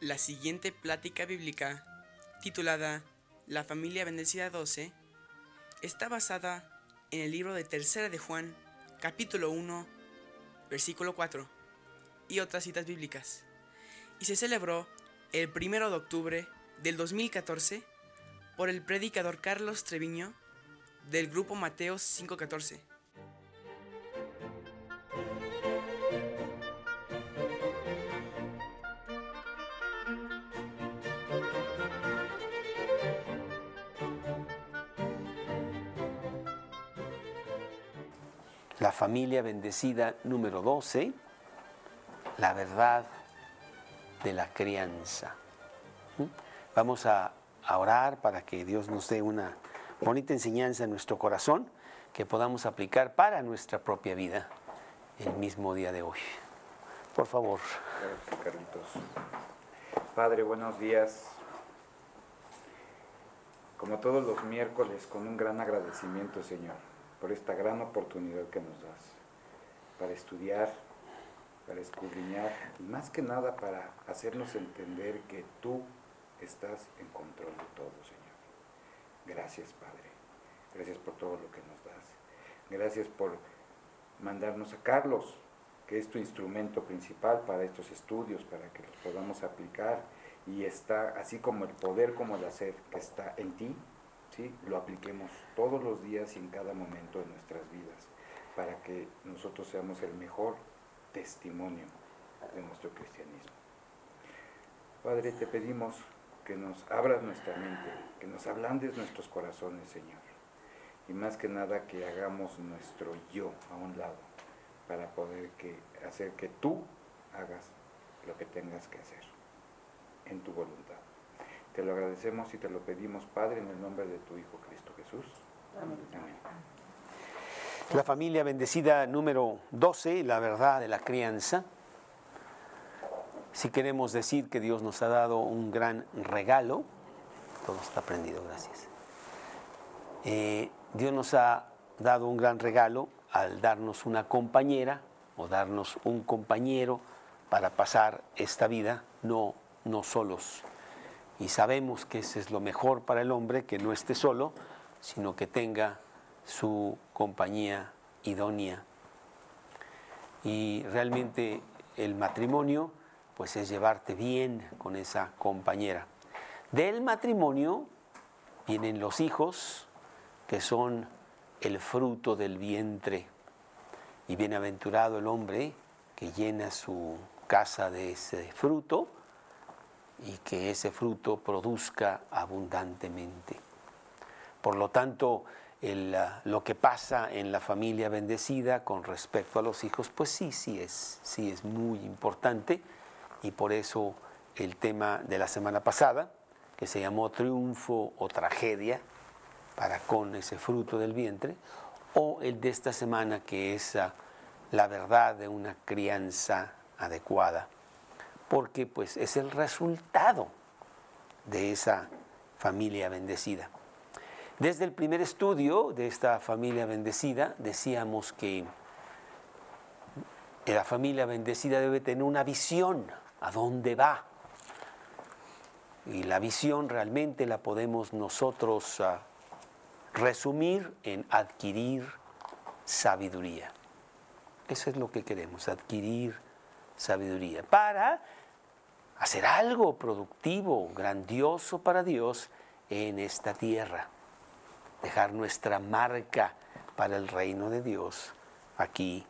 La siguiente plática bíblica, titulada La familia bendecida 12, está basada en el libro de Tercera de Juan, capítulo 1, versículo 4, y otras citas bíblicas, y se celebró el 1 de octubre del 2014 por el predicador Carlos Treviño del grupo Mateo 514. Familia bendecida número 12, la verdad de la crianza. ¿Mm? Vamos a, orar para que Dios nos dé una bonita enseñanza en nuestro corazón que podamos aplicar para nuestra propia vida el mismo día de hoy. Por favor. Carlitos. Padre, buenos días. Como todos los miércoles, con un gran agradecimiento, Señor, por esta gran oportunidad que nos das para estudiar, para escudriñar y más que nada para hacernos entender que tú estás en control de todo, Señor. Gracias, Padre. Gracias por todo lo que nos das. Gracias por mandarnos a Carlos, que es tu instrumento principal para estos estudios, para que los podamos aplicar. Y está, así como el poder como el hacer que está en ti, ¿sí? lo apliquemos todos los días y en cada momento de nuestras vidas, para que nosotros seamos el mejor testimonio de nuestro cristianismo. Padre, te pedimos que nos abras nuestra mente, que nos ablandes nuestros corazones, Señor. Y más que nada que hagamos nuestro yo a un lado para poder que, hacer que tú hagas lo que tengas que hacer en tu voluntad. Te lo agradecemos y te lo pedimos, Padre, en el nombre de tu Hijo Cristo Jesús. Amén. Amén. La familia bendecida número 12, la verdad de la crianza. Si queremos decir que Dios nos ha dado un gran regalo, todo está prendido, gracias. Eh, Dios nos ha dado un gran regalo al darnos una compañera o darnos un compañero para pasar esta vida, no, no solos. Y sabemos que ese es lo mejor para el hombre, que no esté solo, sino que tenga su compañía idónea. Y realmente el matrimonio pues es llevarte bien con esa compañera. Del matrimonio vienen los hijos, que son el fruto del vientre. Y bienaventurado el hombre que llena su casa de ese fruto y que ese fruto produzca abundantemente. Por lo tanto, el, lo que pasa en la familia bendecida con respecto a los hijos, pues sí, sí es, sí es muy importante y por eso el tema de la semana pasada, que se llamó triunfo o tragedia para con ese fruto del vientre, o el de esta semana que es uh, la verdad de una crianza adecuada, porque pues es el resultado de esa familia bendecida. Desde el primer estudio de esta familia bendecida decíamos que la familia bendecida debe tener una visión a dónde va. Y la visión realmente la podemos nosotros uh, resumir en adquirir sabiduría. Eso es lo que queremos, adquirir sabiduría para hacer algo productivo, grandioso para Dios en esta tierra. Dejar nuestra marca para el reino de Dios aquí,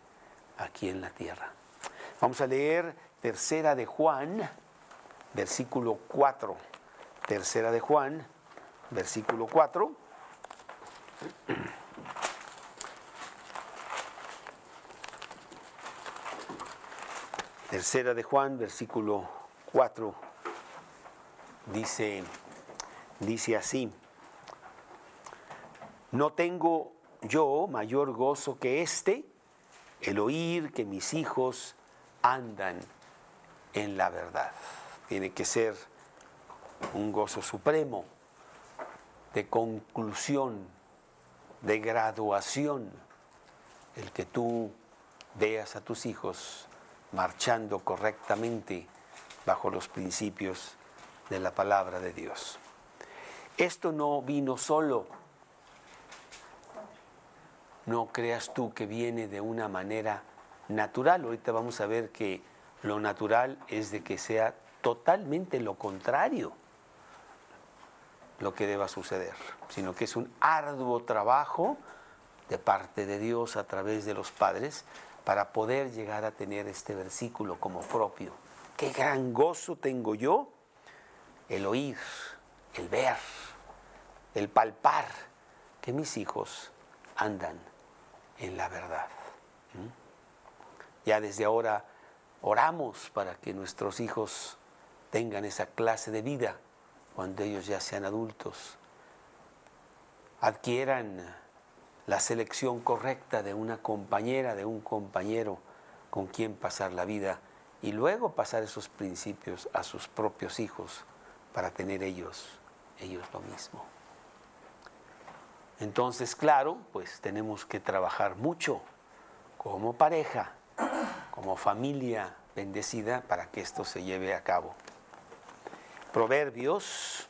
aquí en la tierra. Vamos a leer Tercera de Juan, versículo 4. Tercera de Juan, versículo 4. Tercera de Juan, versículo 4. Dice, dice así. No tengo yo mayor gozo que este, el oír que mis hijos andan en la verdad. Tiene que ser un gozo supremo, de conclusión, de graduación, el que tú veas a tus hijos marchando correctamente bajo los principios de la palabra de Dios. Esto no vino solo. No creas tú que viene de una manera natural. Ahorita vamos a ver que lo natural es de que sea totalmente lo contrario lo que deba suceder, sino que es un arduo trabajo de parte de Dios a través de los padres para poder llegar a tener este versículo como propio. Qué gran gozo tengo yo el oír, el ver, el palpar que mis hijos andan en la verdad. Ya desde ahora oramos para que nuestros hijos tengan esa clase de vida cuando ellos ya sean adultos, adquieran la selección correcta de una compañera, de un compañero con quien pasar la vida y luego pasar esos principios a sus propios hijos para tener ellos, ellos lo mismo. Entonces, claro, pues tenemos que trabajar mucho como pareja, como familia bendecida para que esto se lleve a cabo. Proverbios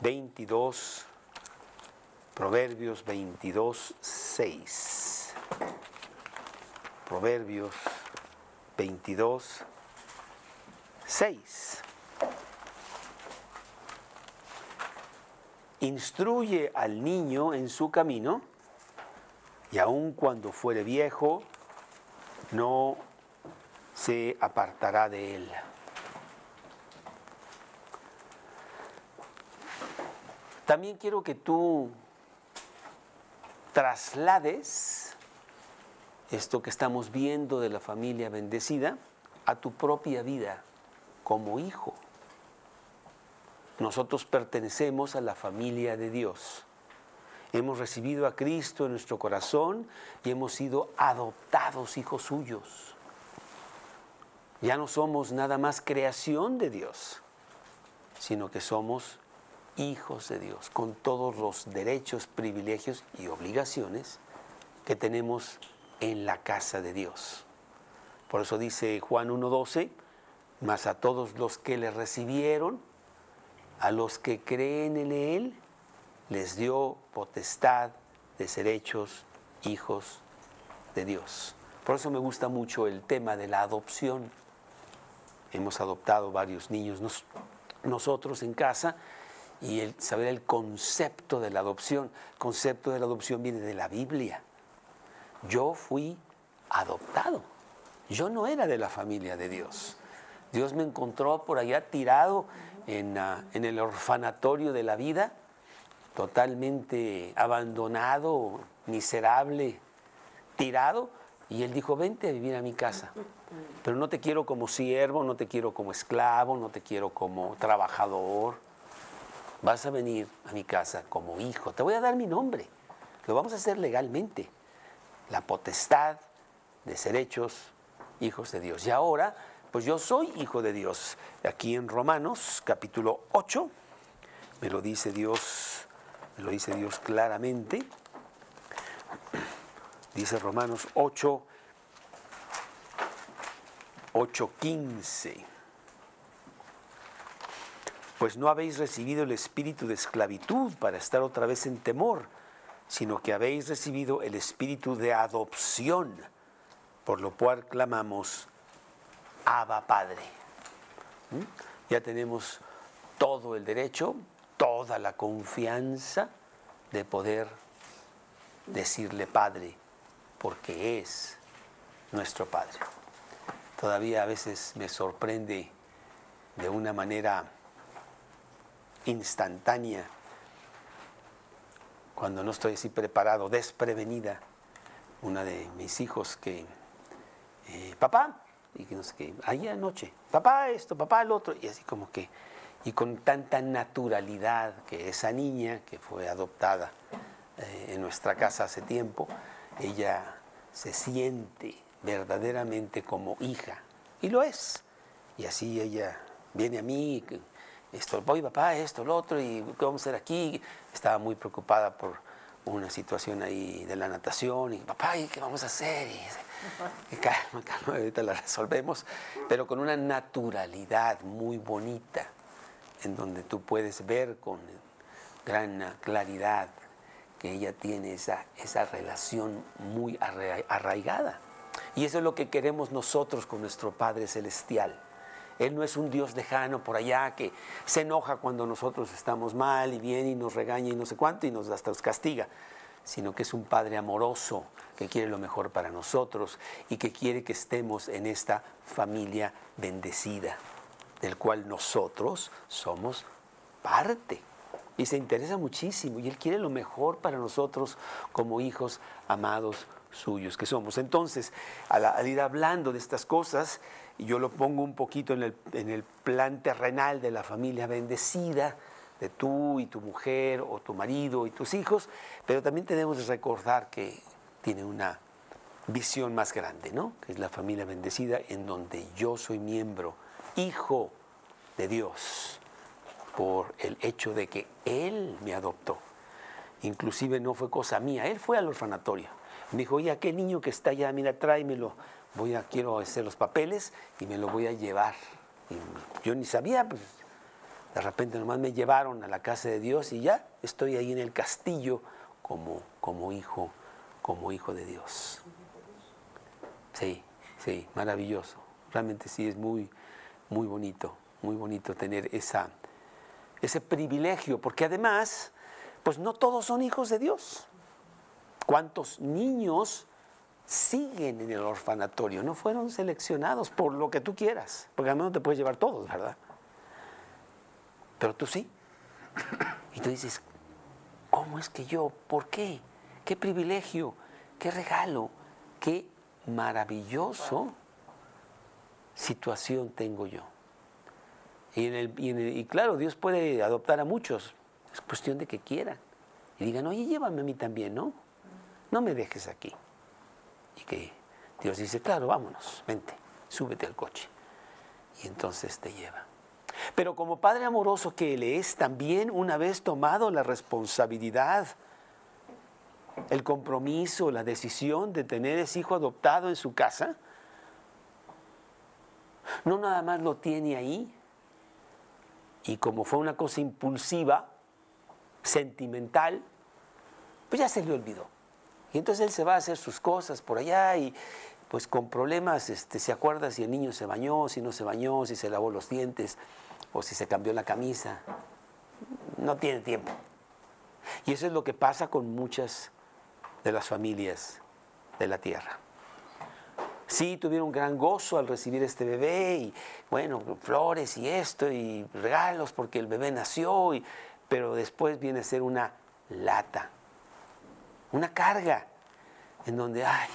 22, Proverbios 22, 6. Proverbios 22, 6. Instruye al niño en su camino y aun cuando fuere viejo, no se apartará de él. También quiero que tú traslades esto que estamos viendo de la familia bendecida a tu propia vida como hijo. Nosotros pertenecemos a la familia de Dios. Hemos recibido a Cristo en nuestro corazón y hemos sido adoptados hijos suyos. Ya no somos nada más creación de Dios, sino que somos hijos de Dios, con todos los derechos, privilegios y obligaciones que tenemos en la casa de Dios. Por eso dice Juan 1.12, mas a todos los que le recibieron, a los que creen en Él, les dio potestad de ser hechos hijos de Dios. Por eso me gusta mucho el tema de la adopción. Hemos adoptado varios niños nosotros en casa y el saber el concepto de la adopción. El concepto de la adopción viene de la Biblia. Yo fui adoptado. Yo no era de la familia de Dios. Dios me encontró por allá tirado en, ah, en el orfanatorio de la vida, totalmente abandonado, miserable, tirado, y Él dijo, vente a vivir a mi casa. Pero no te quiero como siervo, no te quiero como esclavo, no te quiero como trabajador vas a venir a mi casa como hijo, te voy a dar mi nombre, lo vamos a hacer legalmente, la potestad de ser hechos hijos de Dios. Y ahora, pues yo soy hijo de Dios. Aquí en Romanos capítulo 8, me lo dice Dios, me lo dice Dios claramente. Dice Romanos 8, 8, 15 pues no habéis recibido el espíritu de esclavitud para estar otra vez en temor, sino que habéis recibido el espíritu de adopción, por lo cual clamamos, Abba Padre. ¿Mm? Ya tenemos todo el derecho, toda la confianza de poder decirle Padre, porque es nuestro Padre. Todavía a veces me sorprende de una manera instantánea, cuando no estoy así preparado, desprevenida, una de mis hijos que, eh, papá, y que no sé qué, ahí anoche, papá esto, papá el otro, y así como que, y con tanta naturalidad que esa niña que fue adoptada eh, en nuestra casa hace tiempo, ella se siente verdaderamente como hija, y lo es, y así ella viene a mí, esto, voy papá, esto, lo otro, y qué vamos a hacer aquí. Estaba muy preocupada por una situación ahí de la natación, y papá, ¿y qué vamos a hacer? Y, calma, calma, ahorita la resolvemos, pero con una naturalidad muy bonita. en donde tú puedes ver con gran claridad que ella tiene esa, esa relación muy arraigada. Y eso es lo que queremos nosotros con nuestro Padre Celestial. Él no es un Dios lejano por allá que se enoja cuando nosotros estamos mal y viene y nos regaña y no sé cuánto y nos hasta nos castiga, sino que es un Padre amoroso que quiere lo mejor para nosotros y que quiere que estemos en esta familia bendecida, del cual nosotros somos parte. Y se interesa muchísimo y Él quiere lo mejor para nosotros como hijos amados suyos que somos. Entonces, al, ir hablando de estas cosas, yo lo pongo un poquito en el, en el plan terrenal de la familia bendecida, de tú y tu mujer o tu marido y tus hijos, pero también tenemos que recordar que tiene una visión más grande, ¿no? Que es la familia bendecida en donde yo soy miembro, hijo de Dios, por el hecho de que Él me adoptó. Inclusive no fue cosa mía, Él fue al orfanatorio me dijo, oye, qué niño que está allá, mira, tráemelo. Voy a, quiero hacer los papeles y me lo voy a llevar. Yo ni sabía, pues de repente nomás me llevaron a la casa de Dios y ya estoy ahí en el castillo como, como hijo, como hijo de Dios. Sí, sí, maravilloso. Realmente sí es muy, muy bonito, muy bonito tener esa, ese privilegio, porque además, pues no todos son hijos de Dios. ¿Cuántos niños siguen en el orfanatorio? No fueron seleccionados por lo que tú quieras, porque al menos te puedes llevar todos, ¿verdad? Pero tú sí. Y tú dices, ¿cómo es que yo? ¿Por qué? ¿Qué privilegio? ¿Qué regalo? ¿Qué maravilloso situación tengo yo? Y, y claro, Dios puede adoptar a muchos. Es cuestión de que quieran. Y digan, oye, llévame a mí también, ¿no? no me dejes aquí. Y que Dios dice, claro, vámonos, vente, súbete al coche. Y entonces te lleva. Pero como Padre amoroso que Él es, también una vez tomado la responsabilidad, el compromiso, la decisión de tener ese hijo adoptado en su casa, no nada más lo tiene ahí, y como fue una cosa impulsiva, sentimental, pues ya se le olvidó. Y entonces él se va a hacer sus cosas por allá y pues con problemas este, se acuerda si el niño se bañó, si no se bañó, si se lavó los dientes o si se cambió la camisa. No tiene tiempo. Y eso es lo que pasa con muchas de las familias de la tierra. Sí, tuvieron gran gozo al recibir este bebé y bueno, flores y esto y regalos porque el bebé nació, pero después viene a ser una lata una carga en donde, ay,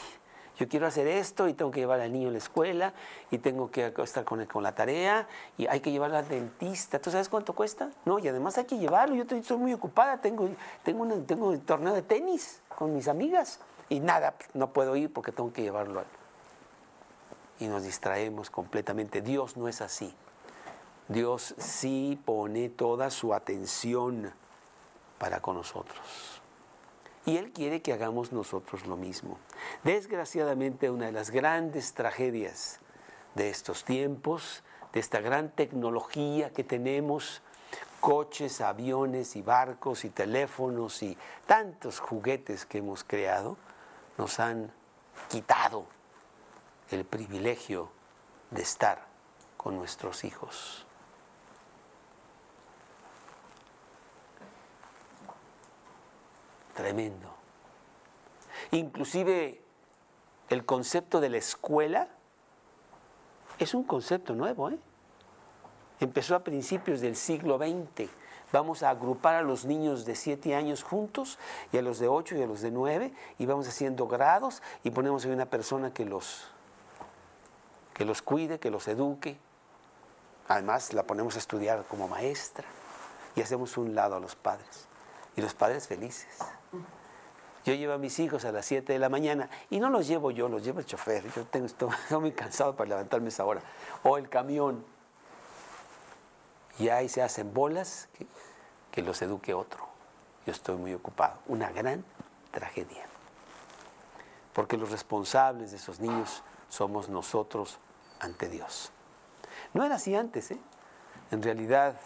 yo quiero hacer esto y tengo que llevar al niño a la escuela y tengo que estar con, con la tarea y hay que llevarlo al dentista. ¿Tú sabes cuánto cuesta? No, y además hay que llevarlo. Yo estoy, muy ocupada, tengo, tengo, tengo un torneo de tenis con mis amigas y nada, no puedo ir porque tengo que llevarlo. Y nos distraemos completamente. Dios no es así. Dios sí pone toda su atención para con nosotros. Y Él quiere que hagamos nosotros lo mismo. Desgraciadamente, una de las grandes tragedias de estos tiempos, de esta gran tecnología que tenemos, coches, aviones y barcos y teléfonos y tantos juguetes que hemos creado, nos han quitado el privilegio de estar con nuestros hijos. Tremendo. Inclusive el concepto de la escuela es un concepto nuevo. ¿eh? Empezó a principios del siglo XX. Vamos a agrupar a los niños de 7 años juntos y a los de 8 y a los de 9 y vamos haciendo grados y ponemos a una persona que los, que los cuide, que los eduque. Además la ponemos a estudiar como maestra y hacemos un lado a los padres y los padres felices. Yo llevo a mis hijos a las 7 de la mañana y no los llevo yo, los lleva el chofer. Yo tengo, estoy, muy cansado para levantarme esa hora. O el camión. Y ahí se hacen bolas que, que los eduque otro. Yo estoy muy ocupado. Una gran tragedia. Porque los responsables de esos niños somos nosotros ante Dios. No era así antes, ¿eh? En realidad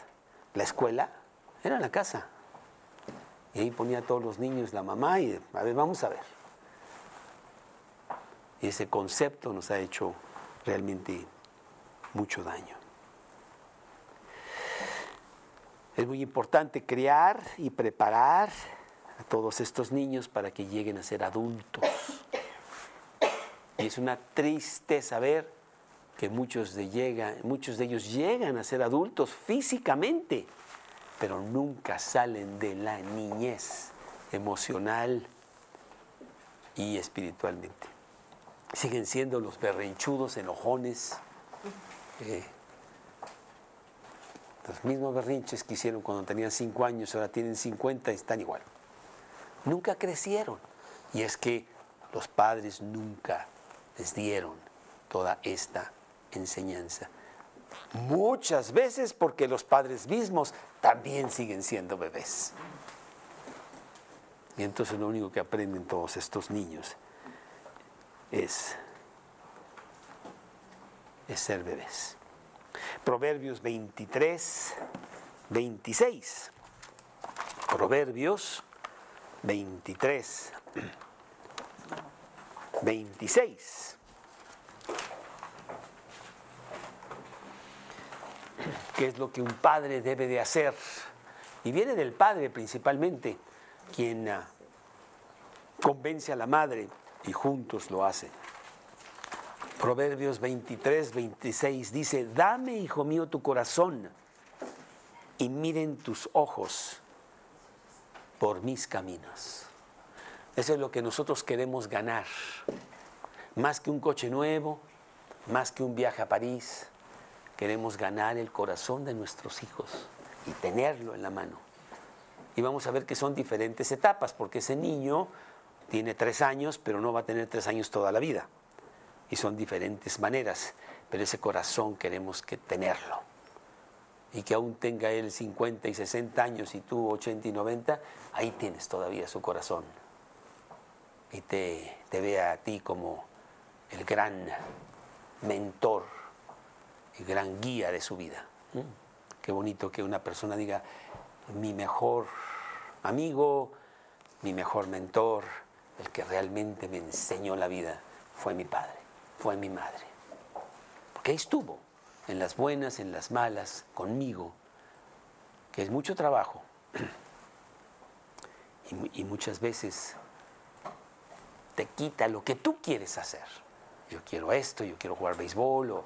la escuela era la casa. Y ahí ponía a todos los niños la mamá y, a ver, vamos a ver. Y ese concepto nos ha hecho realmente mucho daño. Es muy importante crear y preparar a todos estos niños para que lleguen a ser adultos. Y es una triste ver que muchos de, llega, muchos de ellos llegan a ser adultos físicamente, pero nunca salen de la niñez emocional y espiritualmente. Siguen siendo los berrinchudos, enojones, eh, los mismos berrinches que hicieron cuando tenían 5 años, ahora tienen 50 y están igual. Nunca crecieron. Y es que los padres nunca les dieron toda esta enseñanza. Muchas veces porque los padres mismos también siguen siendo bebés. Y entonces lo único que aprenden todos estos niños es, ser bebés. Proverbios 23, 26. Proverbios 23, 26. Qué es lo que un padre debe de hacer. Y viene del padre principalmente, quien ah, convence a la madre y juntos lo hacen. Proverbios 23, 26 dice, dame, hijo mío, tu corazón y miren tus ojos por mis caminos. Eso es lo que nosotros queremos ganar. Más que un coche nuevo, más que un viaje a París, Queremos ganar el corazón de nuestros hijos y tenerlo en la mano. Y vamos a ver que son diferentes etapas, porque ese niño tiene tres años, pero no va a tener tres años toda la vida. Y son diferentes maneras, pero ese corazón queremos que tenerlo. Y que aún tenga él 50 y 60 años y tú 80 y 90, ahí tienes todavía su corazón. Y te, te vea a ti como el gran mentor gran guía de su vida. Qué bonito que una persona diga, mi mejor amigo, mi mejor mentor, el que realmente me enseñó la vida, fue mi padre, fue mi madre. Porque ahí estuvo, en las buenas, en las malas, conmigo, que es mucho trabajo. Y, y muchas veces te quita lo que tú quieres hacer. Yo quiero esto, yo quiero jugar béisbol o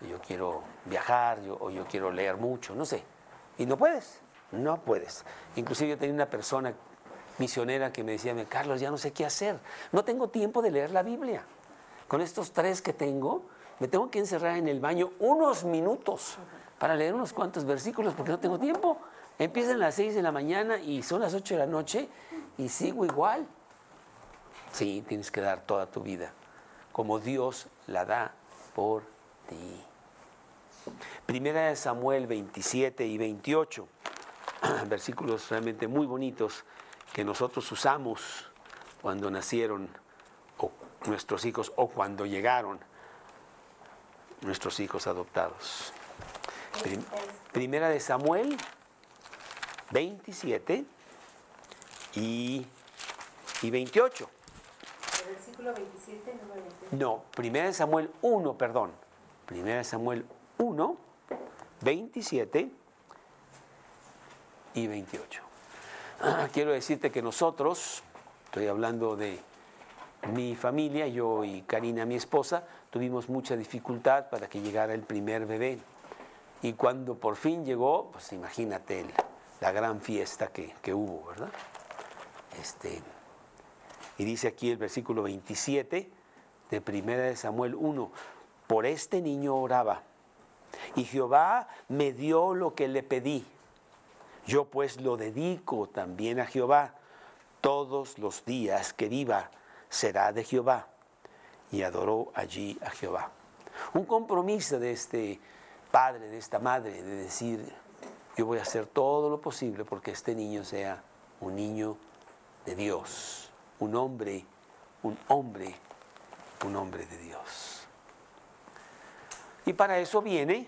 yo quiero viajar o yo quiero leer mucho, no sé. Y no puedes, no puedes. Inclusive yo tenía una persona misionera que me decía, Carlos, ya no sé qué hacer, no tengo tiempo de leer la Biblia. Con estos tres que tengo, me tengo que encerrar en el baño unos minutos para leer unos cuantos versículos porque no tengo tiempo. Empiezan a las seis de la mañana y son las ocho de la noche y sigo igual. Sí, tienes que dar toda tu vida como Dios la da por ti. Primera de Samuel 27 y 28, versículos realmente muy bonitos que nosotros usamos cuando nacieron nuestros hijos o cuando llegaron nuestros hijos adoptados. Primera de Samuel 27 y, y 28. ¿El versículo 27 no No, primera de Samuel 1, perdón. Primera de Samuel 1, 27 y 28. Quiero decirte que nosotros, estoy hablando de mi familia, yo y Karina, mi esposa, tuvimos mucha dificultad para que llegara el primer bebé. Y cuando por fin llegó, pues imagínate la gran fiesta que, que hubo, ¿verdad? Este, y dice aquí el versículo 27 de 1 de Samuel 1, por este niño oraba y Jehová me dio lo que le pedí. Yo pues lo dedico también a Jehová. Todos los días que viva será de Jehová. Y adoró allí a Jehová. Un compromiso de este padre, de esta madre, de decir, yo voy a hacer todo lo posible porque este niño sea un niño de Dios, un hombre, un hombre, un hombre de Dios. Y para eso viene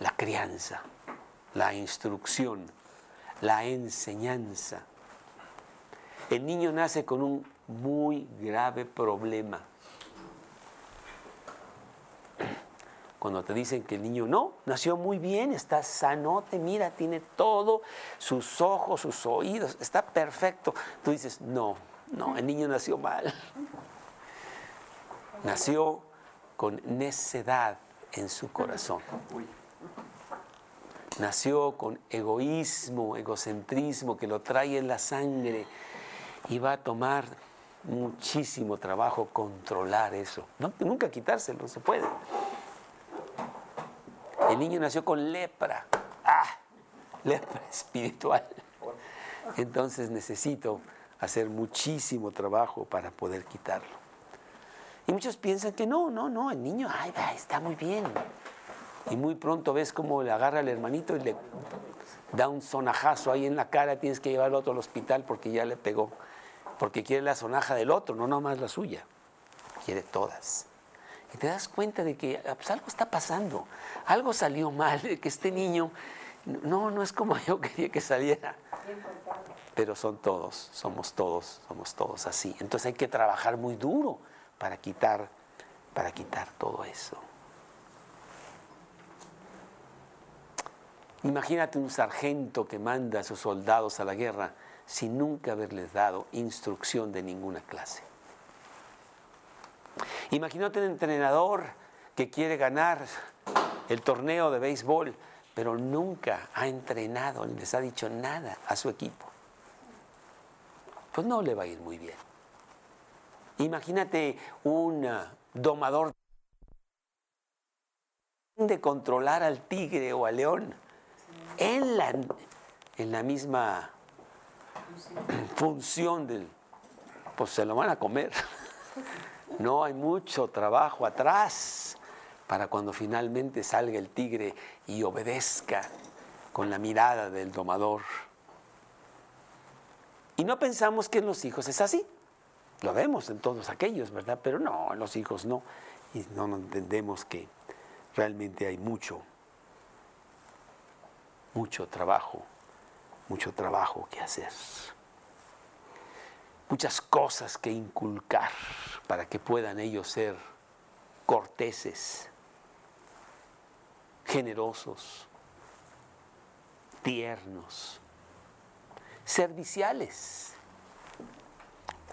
la crianza, la instrucción, la enseñanza. El niño nace con un muy grave problema. Cuando te dicen que el niño no, nació muy bien, está sanote, mira, tiene todo, sus ojos, sus oídos, está perfecto. Tú dices, no, no, el niño nació mal. Nació con necedad en su corazón. Nació con egoísmo, egocentrismo que lo trae en la sangre y va a tomar muchísimo trabajo controlar eso. Nunca quitárselo, no se puede. El niño nació con lepra. ¡Ah! Lepra espiritual. Entonces necesito hacer muchísimo trabajo para poder quitarlo. Y muchos piensan que no, no, no, el niño, ay, está muy bien. Y muy pronto ves cómo le agarra al hermanito y le da un sonajazo ahí en la cara, tienes que llevarlo a otro al hospital porque ya le pegó. Porque quiere la sonaja del otro, no nomás la suya. Quiere todas. Y te das cuenta de que ah, pues, algo está pasando, algo salió mal, que este niño no, no es como yo quería que saliera. Pero son todos, somos todos, somos todos así. Entonces hay que trabajar muy duro para quitar, para quitar todo eso. Imagínate un sargento que manda a sus soldados a la guerra sin nunca haberles dado instrucción de ninguna clase. Imagínate un entrenador que quiere ganar el torneo de béisbol, pero nunca ha entrenado ni les ha dicho nada a su equipo. Pues no le va a ir muy bien. Imagínate un ah, domador de controlar al tigre o al león en la, en la misma función del, pues se lo van a comer. No hay mucho trabajo atrás para cuando finalmente salga el tigre y obedezca con la mirada del domador. Y no pensamos que en los hijos es así. Lo vemos en todos aquellos, ¿verdad? Pero no, en los hijos no. Y no entendemos que realmente hay mucho, mucho trabajo, mucho trabajo que hacer. Muchas cosas que inculcar para que puedan ellos ser corteses, generosos, tiernos, serviciales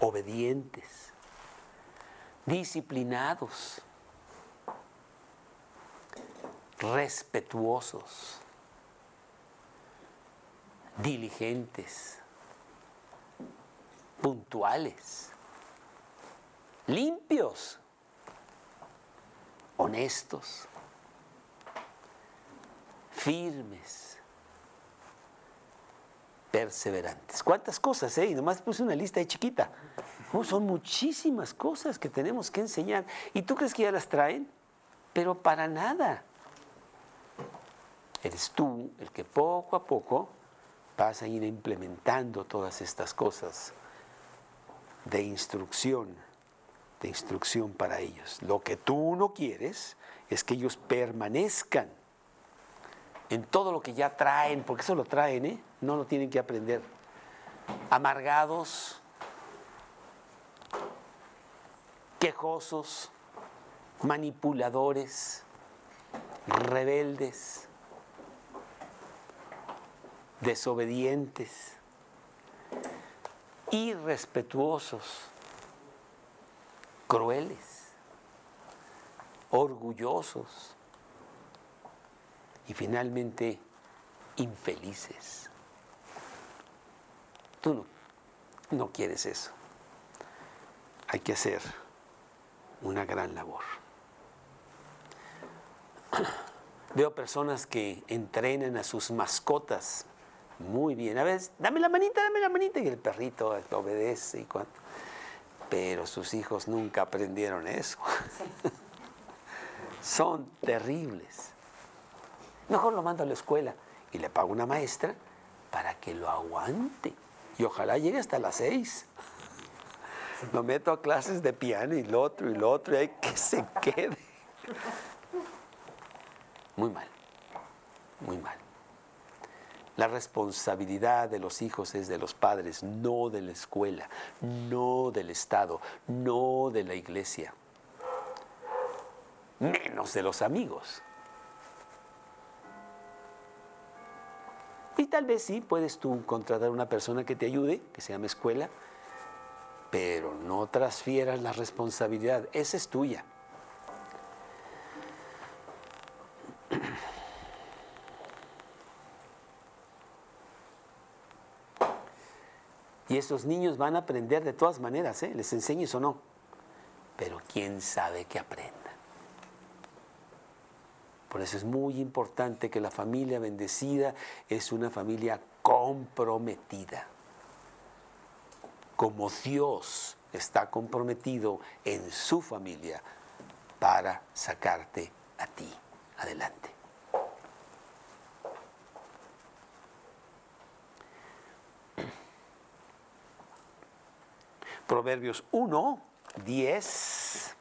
obedientes, disciplinados, respetuosos, diligentes, puntuales, limpios, honestos, firmes, perseverantes. ¿Cuántas cosas, eh? Y nomás puse una lista de chiquita. son muchísimas cosas que tenemos que enseñar. ¿Y tú crees que ya las traen? Pero para nada. Eres tú el que poco a poco vas a ir implementando todas estas cosas de instrucción, de instrucción para ellos. Lo que tú no quieres es que ellos permanezcan en todo lo que ya traen, porque eso lo traen, ¿eh? No lo tienen que aprender. Amargados, quejosos, manipuladores, rebeldes, desobedientes, irrespetuosos, crueles, orgullosos y finalmente infelices. Tú no, quieres eso. Hay que hacer una gran labor. Veo personas que entrenan a sus mascotas muy bien. A veces, dame la manita, dame la manita, y el perrito obedece y cuanto. Pero sus hijos nunca aprendieron eso. Son terribles. Mejor lo mando a la escuela y le pago una maestra para que lo aguante. Y ojalá llegue hasta las seis. Lo meto a clases de piano y lo otro y lo otro y hay que se quede. Muy mal, muy mal. La responsabilidad de los hijos es de los padres, no de la escuela, no del Estado, no de la iglesia, menos de los amigos. Tal vez sí, puedes tú contratar una persona que te ayude, que se llame escuela, pero no transfieras la responsabilidad, esa es tuya. Y esos niños van a aprender de todas maneras, ¿eh? les enseñes o no. Pero quién sabe que aprendan. Por eso es muy importante que la familia bendecida es una familia comprometida. Como Dios está comprometido en su familia para sacarte a ti adelante. Proverbios 1, 10.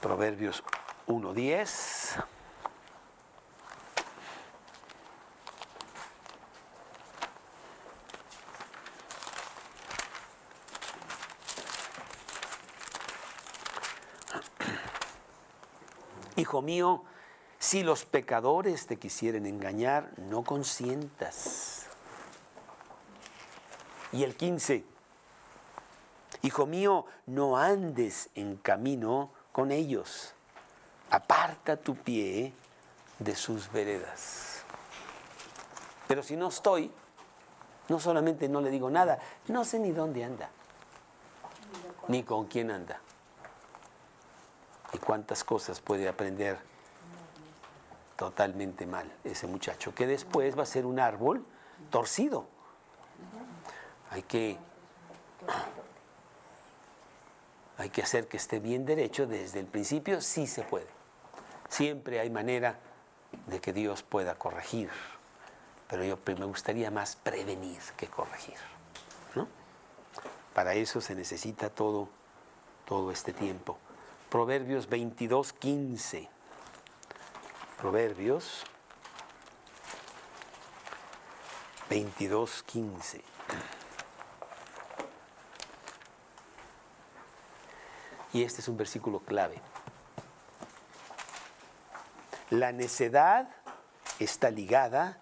Proverbios 1, 10. Hijo mío, si los pecadores te quisieren engañar, no consientas. Y el 15, Hijo mío, no andes en camino con ellos. Aparta tu pie de sus veredas. Pero si no estoy, no solamente no le digo nada, no sé ni dónde anda, ni con quién anda. Y cuántas cosas puede aprender totalmente mal ese muchacho, que después va a ser un árbol torcido. Hay que, hay que hacer que esté bien derecho desde el principio, sí se puede. Siempre hay manera de que Dios pueda corregir, pero yo me gustaría más prevenir que corregir. ¿no? Para eso se necesita todo, todo este tiempo. Proverbios 22, 15. Proverbios 22, 15. Y este es un versículo clave. La necedad está ligada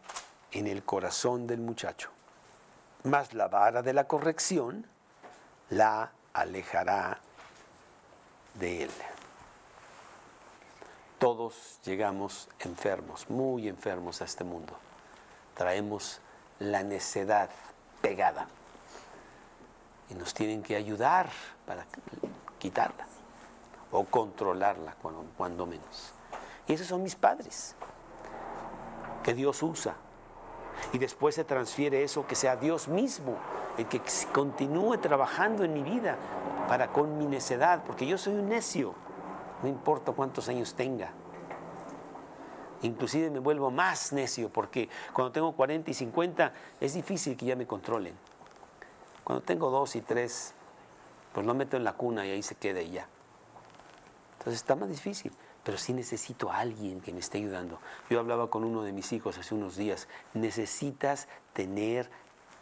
en el corazón del muchacho, mas la vara de la corrección la alejará de él. Todos llegamos enfermos, muy enfermos a este mundo. Traemos la necedad pegada y nos tienen que ayudar para quitarla o controlarla cuando, menos. Y esos son mis padres, que Dios usa. Y después se transfiere eso, que sea Dios mismo el que continúe trabajando en mi vida para con mi necedad, porque yo soy un necio, no importa cuántos años tenga. Inclusive me vuelvo más necio, porque cuando tengo 40 y 50 es difícil que ya me controlen. Cuando tengo dos y tres, pues lo meto en la cuna y ahí se queda y ya. Entonces está más difícil, pero sí necesito a alguien que me esté ayudando. Yo hablaba con uno de mis hijos hace unos días, necesitas tener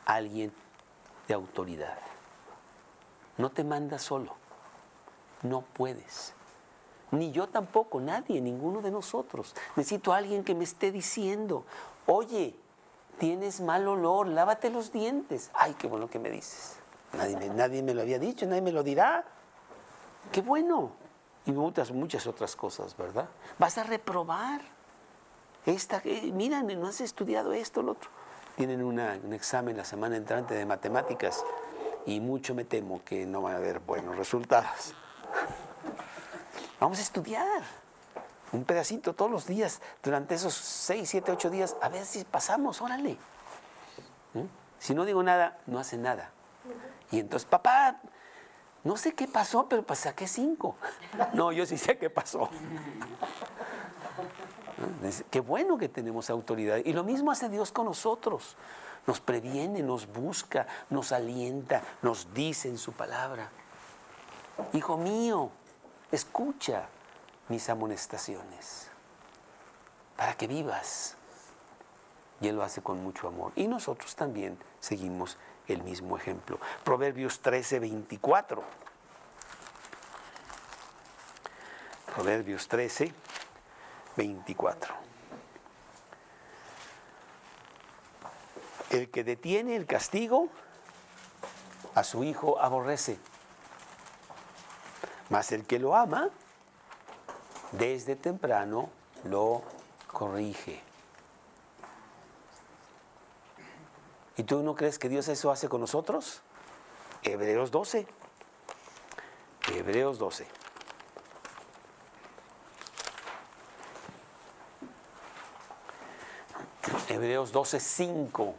alguien de autoridad. No te mandas solo, no puedes. Ni yo tampoco, nadie, ninguno de nosotros. Necesito a alguien que me esté diciendo, oye, tienes mal olor, lávate los dientes. Ay, qué bueno que me dices. Nadie me, nadie me lo había dicho, nadie me lo dirá. Qué bueno. Y muchas, muchas otras cosas, ¿verdad? Vas a reprobar. Esta, eh, mira, no has estudiado esto, lo otro. Tienen un examen la semana entrante de matemáticas y mucho me temo que no van a haber buenos resultados. Vamos a estudiar un pedacito todos los días, durante esos 6, 7, 8 días, a ver si pasamos, órale. ¿Mm? Si no digo nada, no hace nada. Y entonces, papá, no sé qué pasó, pero pues saqué 5. No, yo sí sé qué pasó. Qué bueno que tenemos autoridad. Y lo mismo hace Dios con nosotros. Nos previene, nos busca, nos alienta, nos dice en su palabra. Hijo mío, escucha mis amonestaciones. para que vivas. Y Él lo hace con mucho amor. Y nosotros también seguimos el mismo ejemplo. Proverbios 13, 24. Proverbios 13, 24. El que detiene el castigo, a su hijo aborrece. Mas el que lo ama, desde temprano lo corrige. ¿Y tú no crees que Dios eso hace con nosotros? Hebreos 12. Hebreos 12. Hebreos 12, 5.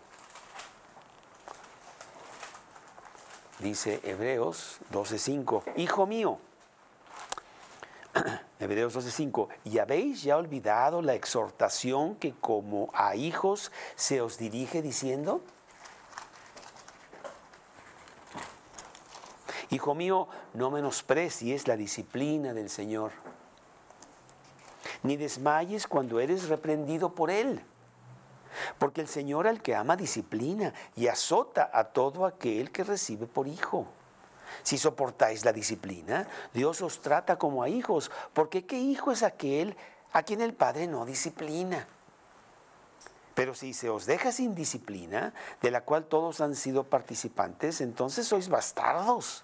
Dice Hebreos 12, 5. Hijo mío. Hebreos 12, 5. ¿Y habéis ya olvidado la exhortación que como a hijos se os dirige diciendo? Hijo mío, no menosprecies la disciplina del Señor, ni desmayes cuando eres reprendido por Él. Porque el Señor al que ama disciplina y azota a todo aquel que recibe por hijo. Si soportáis la disciplina, Dios os trata como a hijos, porque ¿qué hijo es aquel a quien el Padre no disciplina? Pero si se os deja sin disciplina, de la cual todos han sido participantes, entonces sois bastardos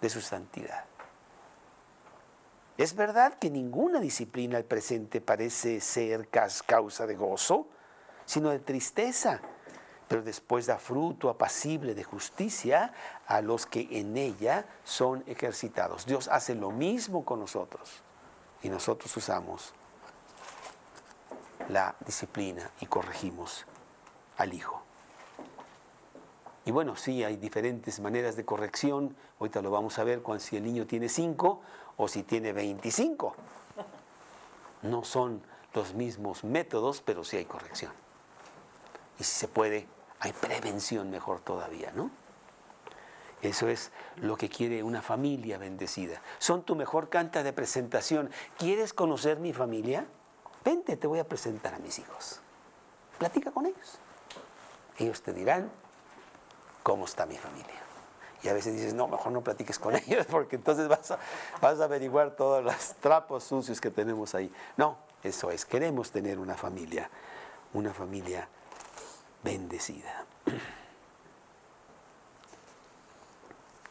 de su santidad. Es verdad que ninguna disciplina al presente parece ser causa de gozo, sino de tristeza, pero después da fruto apacible de justicia a los que en ella son ejercitados. Dios hace lo mismo con nosotros y nosotros usamos la disciplina y corregimos al Hijo. Y bueno, sí, hay diferentes maneras de corrección. Ahorita lo vamos a ver cuando si el niño tiene 5 o si tiene 25. No son los mismos métodos, pero sí hay corrección. Y si se puede, hay prevención mejor todavía, ¿no? Eso es lo que quiere una familia bendecida. Son tu mejor canta de presentación. ¿Quieres conocer mi familia? Vente, te voy a presentar a mis hijos. Platica con ellos. Ellos te dirán cómo está mi familia. Y a veces dices, no, mejor no platiques con ellos porque entonces vas a, averiguar todos los trapos sucios que tenemos ahí. No, eso es, queremos tener una familia, una familia bendecida.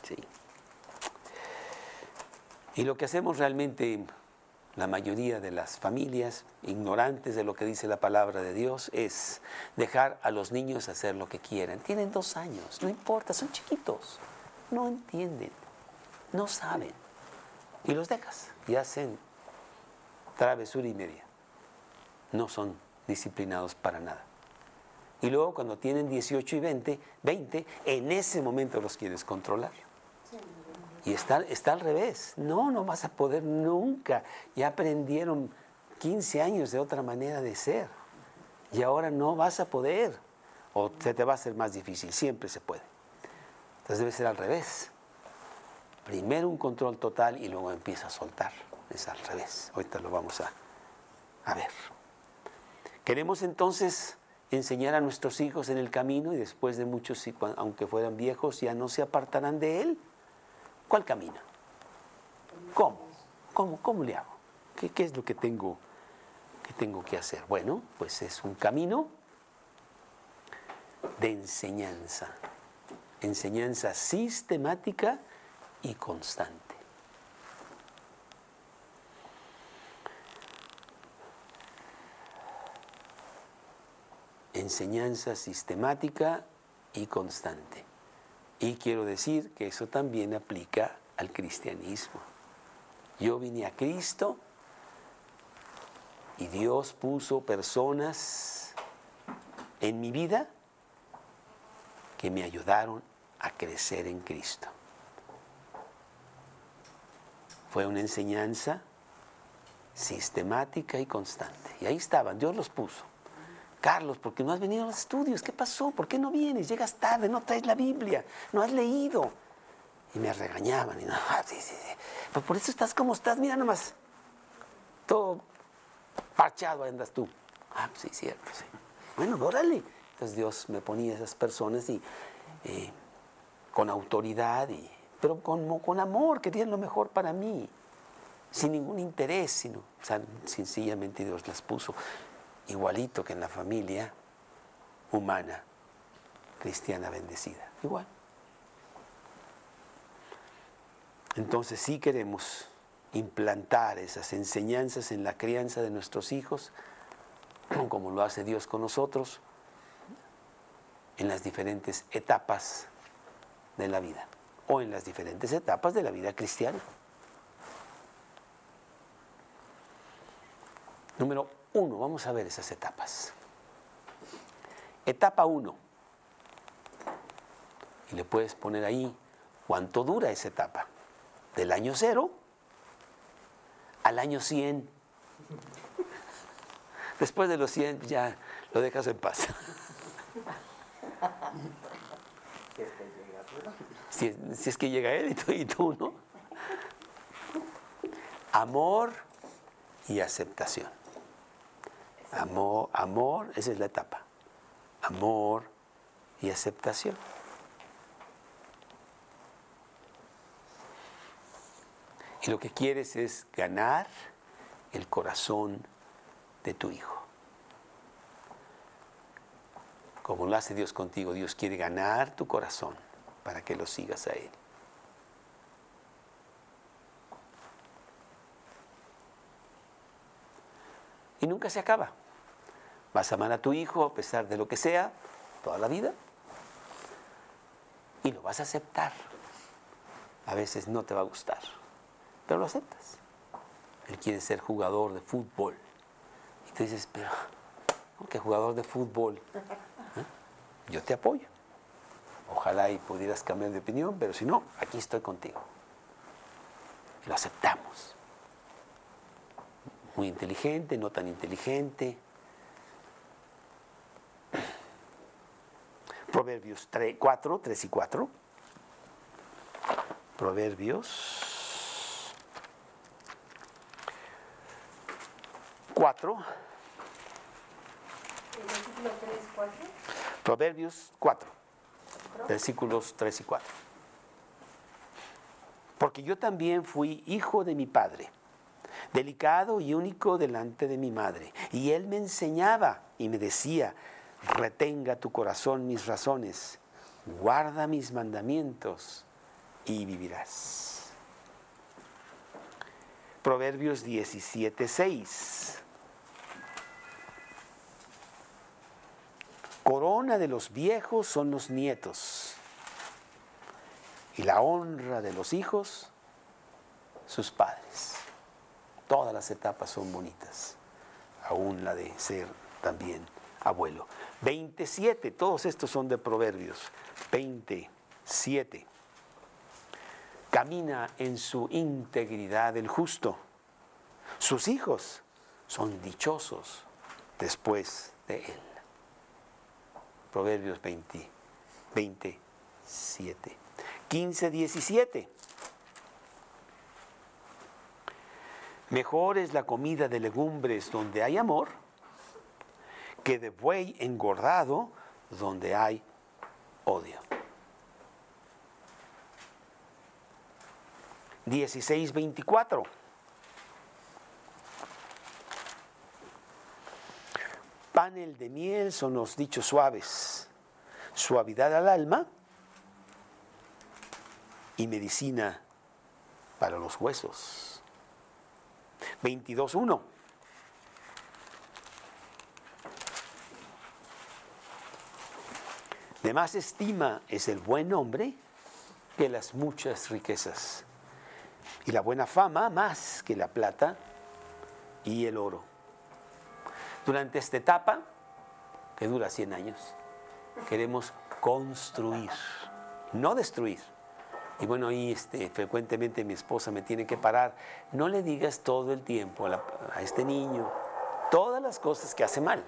Sí. Y lo que hacemos realmente la mayoría de las familias, ignorantes de lo que dice la palabra de Dios, es dejar a los niños hacer lo que quieran. Tienen dos años, no importa, son chiquitos, no entienden, no saben. Y los dejas y hacen travesura y media. No son disciplinados para nada. Y luego cuando tienen 18 y 20, 20, en ese momento los quieres controlar. Y está, está al revés. No, no vas a poder nunca. Ya aprendieron 15 años de otra manera de ser. Y ahora no vas a poder. O se te va a hacer más difícil. Siempre se puede. Entonces debe ser al revés. Primero un control total y luego empieza a soltar. Es al revés. Ahorita lo vamos a, a ver. Queremos entonces enseñar a nuestros hijos en el camino y después de muchos, aunque fueran viejos, ya no se apartarán de él. ¿Cuál camino? ¿Cómo? ¿Cómo, cómo le hago? ¿Qué, ¿Qué, es lo que tengo, que tengo que hacer? Bueno, pues es un camino de enseñanza, enseñanza sistemática y constante. Enseñanza sistemática y constante. Y quiero decir que eso también aplica al cristianismo. Yo vine a Cristo Y Dios puso personas en mi vida que me ayudaron a crecer en Cristo. Fue una enseñanza sistemática y constante. Y ahí estaban, Dios los puso. Carlos, ¿por qué no has venido a los estudios? ¿Qué pasó? ¿Por qué no vienes? Llegas tarde, no traes la Biblia, no has leído. Y me regañaban. Y no. Pues por eso estás como estás, mira nomás. Todo parchado andas tú. Ah, sí, cierto, sí. Bueno, órale. Entonces Dios me ponía esas personas y con autoridad, y, pero con, con amor, querían lo mejor para mí, sin ningún interés, sino o sea, sencillamente Dios las puso igualito que en la familia humana, cristiana bendecida, igual. Entonces sí queremos implantar esas enseñanzas en la crianza de nuestros hijos, como lo hace Dios con nosotros, en las diferentes etapas de la vida o en las diferentes etapas de la vida cristiana. Número uno, vamos a ver esas etapas. Etapa uno. Y le puedes poner ahí cuánto dura esa etapa. Del año cero al año 100. Después de los 100 ya lo dejas en paz. Si es, que llega él y y tú, ¿no? Amor y aceptación. Amor, amor, esa es la etapa. Amor y aceptación. Y lo que quieres es ganar el corazón de tu hijo. Como lo hace Dios contigo, Dios quiere ganar tu corazón para que lo sigas a Él. Y nunca se acaba. Vas a amar a tu hijo a pesar de lo que sea, toda la vida. Y lo vas a aceptar. A veces no te va a gustar, pero lo aceptas. Él quiere ser jugador de fútbol. Y tú dices, pero, ¿qué jugador de fútbol? ¿Eh? Yo te apoyo. Ojalá y pudieras cambiar de opinión, pero si no, aquí estoy contigo. Lo aceptamos. Muy inteligente, no tan inteligente. Proverbios 3, 4, 3 y 4. Proverbios 4. versículo 3, 4. Proverbios 4, versículos 3 y 4. Porque yo también fui hijo de mi padre, delicado y único delante de mi madre. Y él me enseñaba y me decía, retenga tu corazón mis razones, guarda mis mandamientos y vivirás. Proverbios 17, 6. Corona de los viejos son los nietos y la honra de los hijos sus padres. Todas las etapas son bonitas, aún la de ser también abuelo. 27, todos estos son de Proverbios. 27. Camina en su integridad el justo. Sus hijos son dichosos después de él. Proverbios 20, 27. 15, 17. Mejor es la comida de legumbres donde hay amor que de buey engordado donde hay odio. 16, 24. Panel de miel son los dichos suaves, suavidad al alma y medicina para los huesos. 22.1. Más estima es el buen hombre que las muchas riquezas, y la buena fama más que la plata y el oro. Durante esta etapa, que dura 100 años, queremos construir, no destruir. Y bueno, ahí este, frecuentemente mi esposa me tiene que parar. No le digas todo el tiempo a, a este niño todas las cosas que hace mal,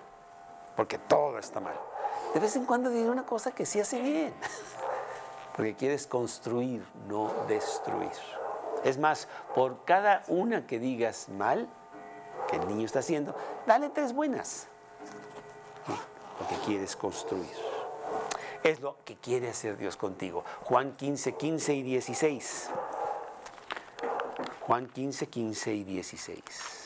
porque todo está mal. De vez en cuando diré una cosa que sí hace bien, porque quieres construir, no destruir. Es más, por cada una que digas mal, que el niño está haciendo, dale tres buenas, porque quieres construir. Es lo que quiere hacer Dios contigo. Juan 15, 15 y 16. Juan 15, 15 y 16.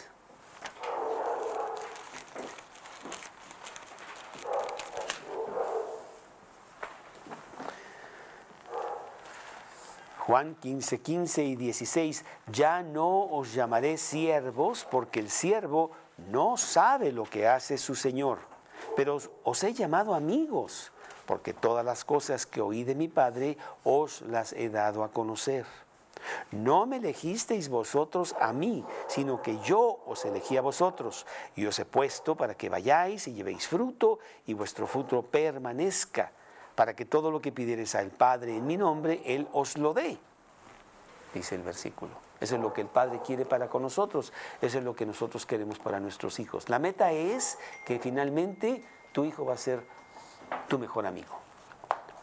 Juan 15, 15 y 16, ya no os llamaré siervos porque el siervo no sabe lo que hace su Señor, pero os, he llamado amigos porque todas las cosas que oí de mi Padre os las he dado a conocer. No me elegisteis vosotros a mí, sino que yo os elegí a vosotros. Y os he puesto para que vayáis y llevéis fruto y vuestro fruto permanezca para que todo lo que pidieres al Padre en mi nombre, Él os lo dé, dice el versículo. Eso es lo que el Padre quiere para con nosotros, eso es lo que nosotros queremos para nuestros hijos. La meta es que finalmente tu hijo va a ser tu mejor amigo.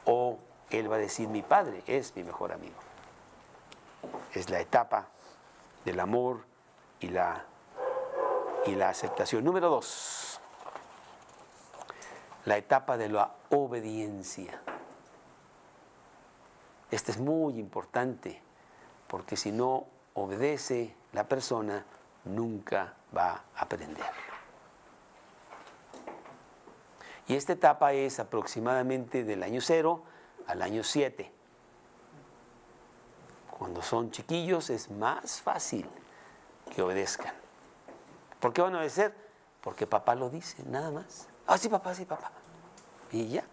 O Él va a decir, mi Padre es mi mejor amigo. Es la etapa del amor y la, y la aceptación. Número dos la etapa de la obediencia. Esta es muy importante porque si no obedece la persona, nunca va a aprender. Y esta etapa es aproximadamente del año 0 al año 7. Cuando son chiquillos es más fácil que obedezcan. ¿Por qué van a obedecer? Porque papá lo dice, nada más. Ah, sí, papá, sí, papá. Y ya.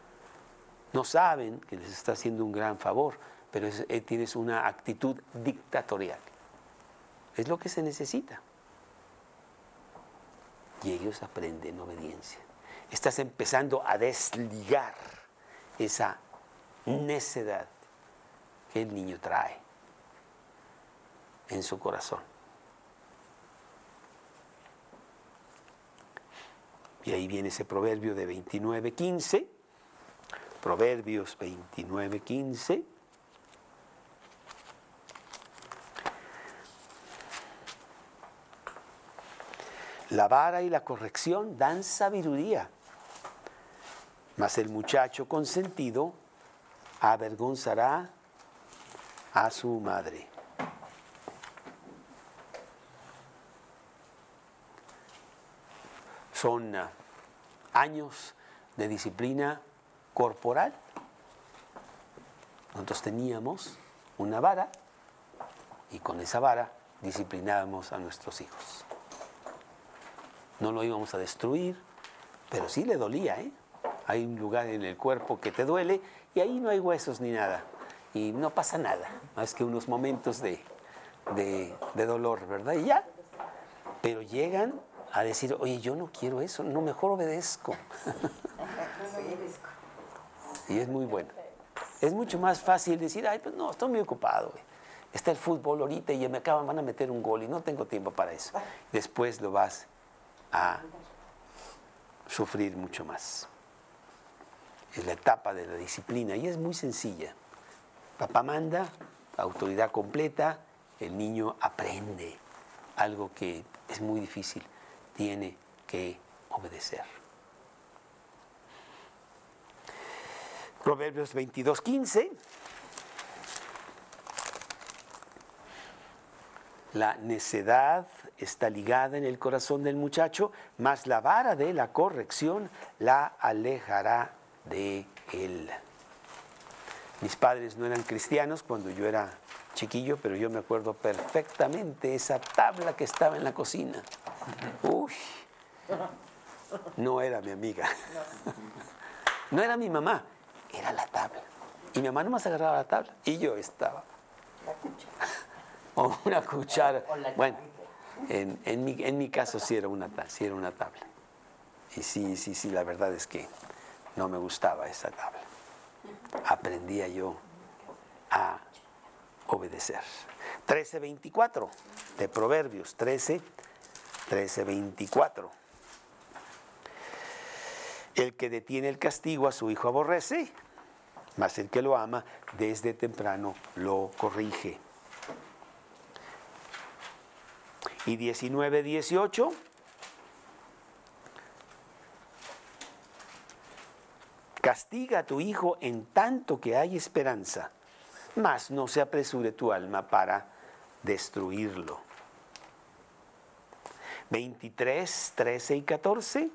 No saben que les está haciendo un gran favor, pero eh, tienes una actitud dictatorial. Es lo que se necesita. Y ellos aprenden obediencia. Estás empezando a desligar esa necedad que el niño trae en su corazón. Y ahí viene ese proverbio de 29.15. Proverbios 29.15. La vara y la corrección dan sabiduría, mas el muchacho consentido avergonzará a su madre. Son años de disciplina corporal. Nosotros teníamos una vara y con esa vara disciplinábamos a nuestros hijos. No lo íbamos a destruir, pero sí le dolía, ¿eh? Hay un lugar en el cuerpo que te duele y ahí no hay huesos ni nada. Y no pasa nada, más que unos momentos de, de dolor, ¿verdad? Y ya. Pero llegan a decir, oye, yo no quiero eso, no, mejor obedezco. y es muy bueno. Es mucho más fácil decir, ay, pues no, estoy muy ocupado. Está el fútbol ahorita y me acaban, van a meter un gol y no tengo tiempo para eso. Después lo vas a sufrir mucho más. Es la etapa de la disciplina y es muy sencilla. Papá manda, autoridad completa, el niño aprende algo que es muy difícil tiene que obedecer. Proverbios 22, 15. La necedad está ligada en el corazón del muchacho, mas la vara de la corrección la alejará de él. Mis padres no eran cristianos cuando yo era chiquillo, pero yo me acuerdo perfectamente esa tabla que estaba en la cocina. Uy, no era mi amiga. No era mi mamá, era la tabla. Y mi mamá no más agarraba la tabla y yo estaba. O una cuchara. Bueno, en, mi, en mi caso sí era una, sí era una tabla. Y sí, sí, sí, la verdad es que no me gustaba esa tabla. Aprendía yo a obedecer. 13.24 de Proverbios, 13, 13.24. El que detiene el castigo a su hijo aborrece, mas el que lo ama desde temprano lo corrige. Y 19, 18. Castiga a tu hijo en tanto que hay esperanza, mas no se apresure tu alma para destruirlo. 23, 13 y 14.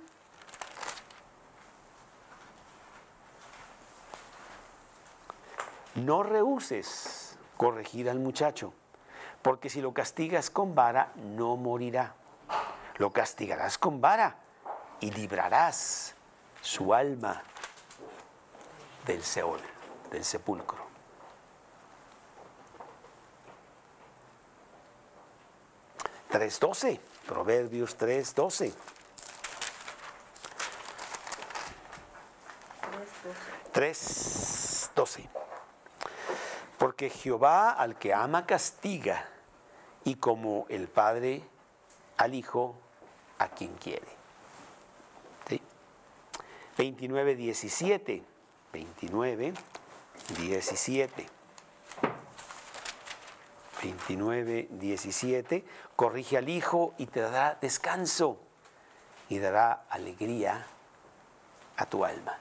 No rehuses corregir al muchacho, porque si lo castigas con vara, no morirá. Lo castigarás con vara y librarás su alma del Seol, del sepulcro. Tres doce, Proverbios 3.12. 3.12. Porque Jehová al que ama castiga, y como el Padre al Hijo a quien quiere. ¿Sí? 29, 17. 29, 17. 29, 17. Corrige al Hijo y te dará descanso y dará alegría a tu alma.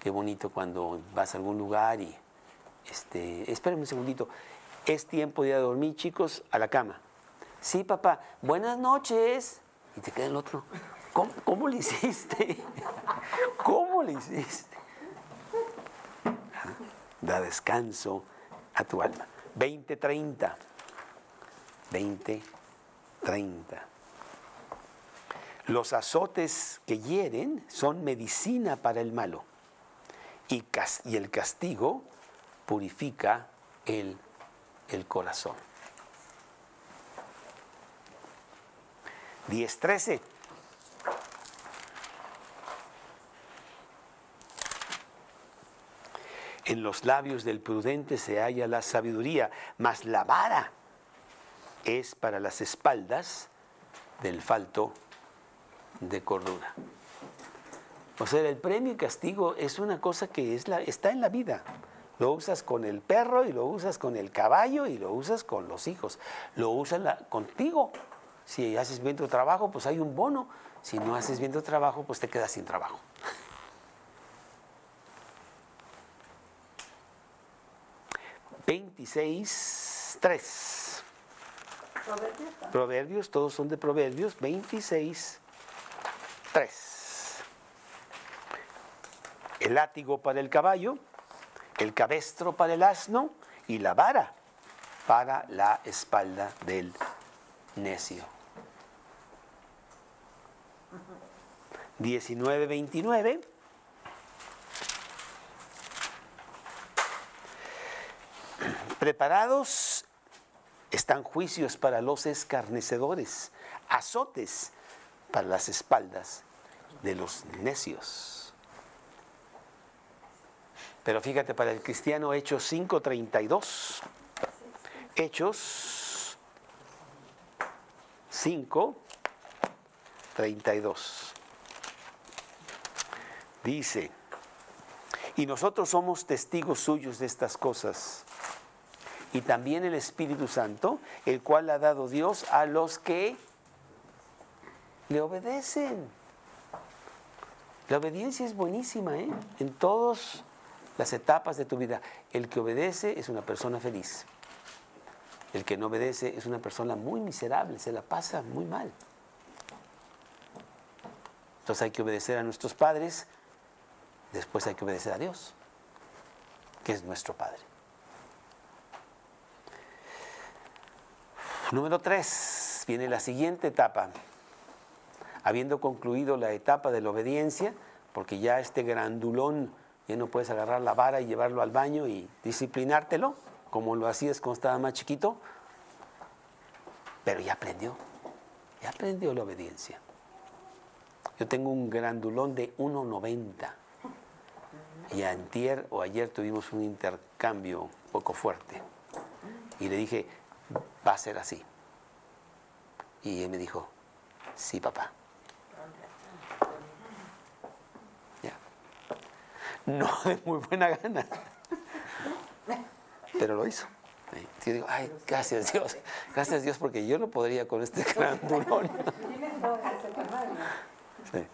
Qué bonito cuando vas a algún lugar y, este, espérenme un segundito, es tiempo de ir a dormir, chicos, a la cama. Sí, papá, buenas noches. Y te queda el otro. ¿Cómo, cómo le hiciste? ¿Cómo le hiciste? Da descanso a tu alma. 20, 30. 20, 30. Los azotes que hieren son medicina para el malo y, y el castigo purifica el, el corazón. 10.13. En los labios del prudente se halla la sabiduría, mas la vara es para las espaldas del falto de cordura. O sea, el premio y castigo es una cosa que está en la vida. Lo usas con el perro y lo usas con el caballo y lo usas con los hijos. Lo usas contigo. Si haces bien tu trabajo, pues hay un bono. Si no haces bien tu trabajo, pues te quedas sin trabajo. Veintiséis, tres. Proverbios. ¿no? Proverbios, todos son de Proverbios, 26, 3. El látigo para el caballo, el cabestro para el asno y la vara para la espalda del necio. 19, 29. Preparados están juicios para los escarnecedores, azotes para las espaldas de los necios. Pero fíjate, para el cristiano, Hechos 5.32, Hechos 5.32, dice, y nosotros somos testigos suyos de estas cosas y también el Espíritu Santo, el cual ha dado Dios a los que le obedecen. La obediencia es buenísima, ¿eh? En todas las etapas de tu vida. El que obedece es una persona feliz. El que no obedece es una persona muy miserable, se la pasa muy mal. Entonces hay que obedecer a nuestros padres, después hay que obedecer a Dios, que es nuestro Padre. Número tres, viene la siguiente etapa. Habiendo concluido la etapa de la obediencia, porque ya este grandulón, ya no puedes agarrar la vara y llevarlo al baño y disciplinártelo, como lo hacías cuando estaba más chiquito, pero ya aprendió. Y aprendió la obediencia. Yo tengo un grandulón de 1,90. Y antier o ayer tuvimos un intercambio poco fuerte. Y le dije, va a ser así. Y él me dijo, sí, papá. Ya. No de muy buena gana. Pero lo hizo. Yo digo, ay, gracias Dios. Gracias Dios porque yo no podría con este grandulón. Sí.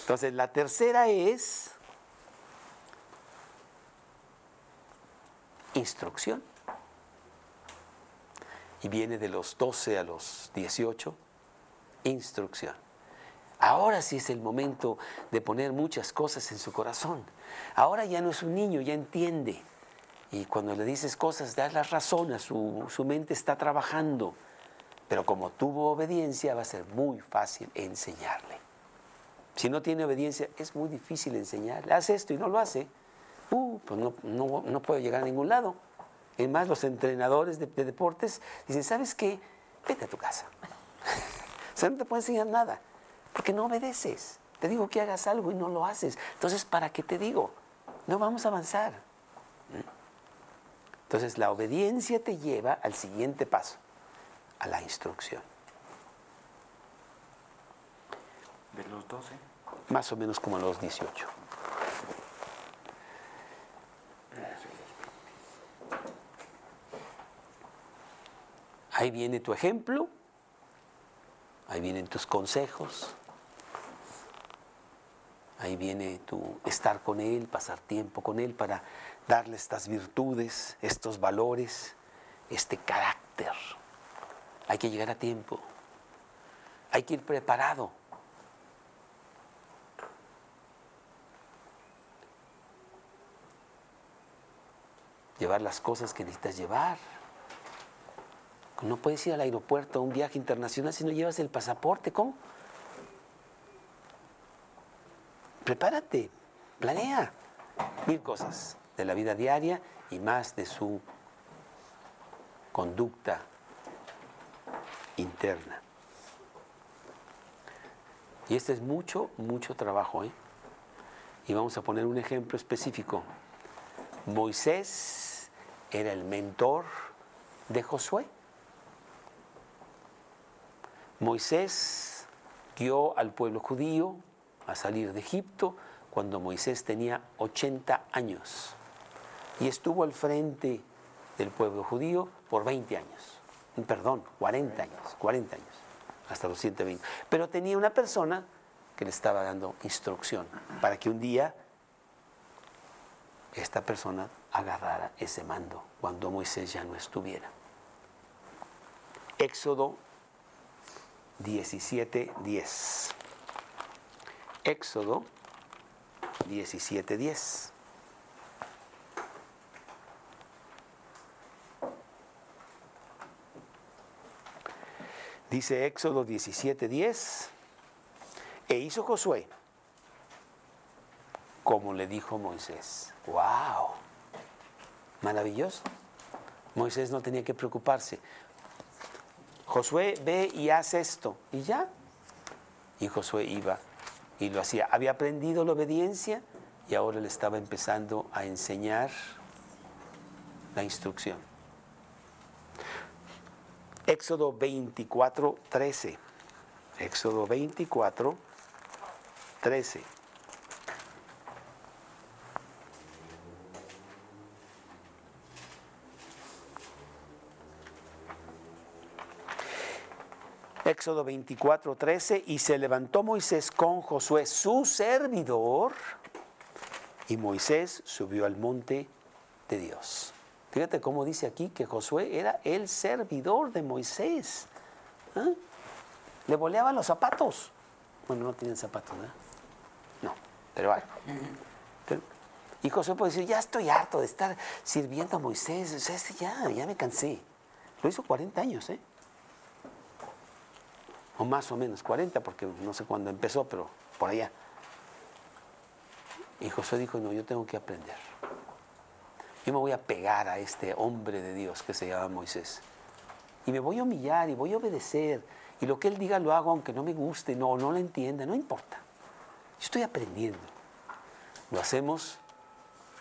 Entonces, la tercera es instrucción. Y viene de los 12 a los 18, instrucción. Ahora sí es el momento de poner muchas cosas en su corazón. Ahora ya no es un niño, ya entiende. Y cuando le dices cosas, das las razones, su, su mente está trabajando. Pero como tuvo obediencia, va a ser muy fácil enseñarle. Si no tiene obediencia, es muy difícil enseñarle. Hace esto y no lo hace. Uh, pues no, no, puede llegar a ningún lado. Es más, los entrenadores de, deportes dicen, ¿sabes qué? Vete a tu casa. o sea, no te puedo enseñar nada, porque no obedeces. Te digo que hagas algo y no lo haces. Entonces, ¿para qué te digo? No vamos a avanzar. Entonces, la obediencia te lleva al siguiente paso, a la instrucción. De los 12. Más o menos como a los 18. Ahí viene tu ejemplo, ahí vienen tus consejos, ahí viene tu estar con Él, pasar tiempo con Él para darle estas virtudes, estos valores, este carácter. Hay que llegar a tiempo, hay que ir preparado. Llevar las cosas que necesitas llevar. No puedes ir al aeropuerto a un viaje internacional si no llevas el pasaporte. ¿Cómo? Prepárate, planea mil cosas de la vida diaria y más de su conducta interna. Y este es mucho, mucho trabajo. ¿eh? Y vamos a poner un ejemplo específico. Moisés era el mentor de Josué. Moisés guió al pueblo judío a salir de Egipto cuando Moisés tenía 80 años y estuvo al frente del pueblo judío por 20 años, perdón, 40 años, 40 años, hasta los 120. Pero tenía una persona que le estaba dando instrucción para que un día esta persona agarrara ese mando cuando Moisés ya no estuviera. Éxodo 17.10. Éxodo 17.10. Dice Éxodo 17:10, e hizo Josué como le dijo Moisés. ¡Wow! Maravilloso. Moisés no tenía que preocuparse. Josué ve y hace esto. Y ya. Y Josué iba y lo hacía. Había aprendido la obediencia y ahora le estaba empezando a enseñar la instrucción. Éxodo 24, 13. Éxodo 24, 13. Éxodo 24, 13, y se levantó Moisés con Josué, su servidor, y Moisés subió al monte de Dios. Fíjate cómo dice aquí que Josué era el servidor de Moisés. ¿Ah? Le boleaban los zapatos. Bueno, no tienen zapatos, ¿verdad? No, pero algo. y Josué puede decir, ya estoy harto de estar sirviendo a Moisés. O este ya, ya me cansé. Lo hizo 40 años, ¿eh? O más o menos 40, porque no sé cuándo empezó, pero por allá. Y José dijo, no, yo tengo que aprender. Yo me voy a pegar a este hombre de Dios que se llama Moisés. y me voy a humillar y voy a obedecer y lo que Él diga lo hago aunque no me guste, no, no lo entienda, no importa. Yo estoy aprendiendo. Lo hacemos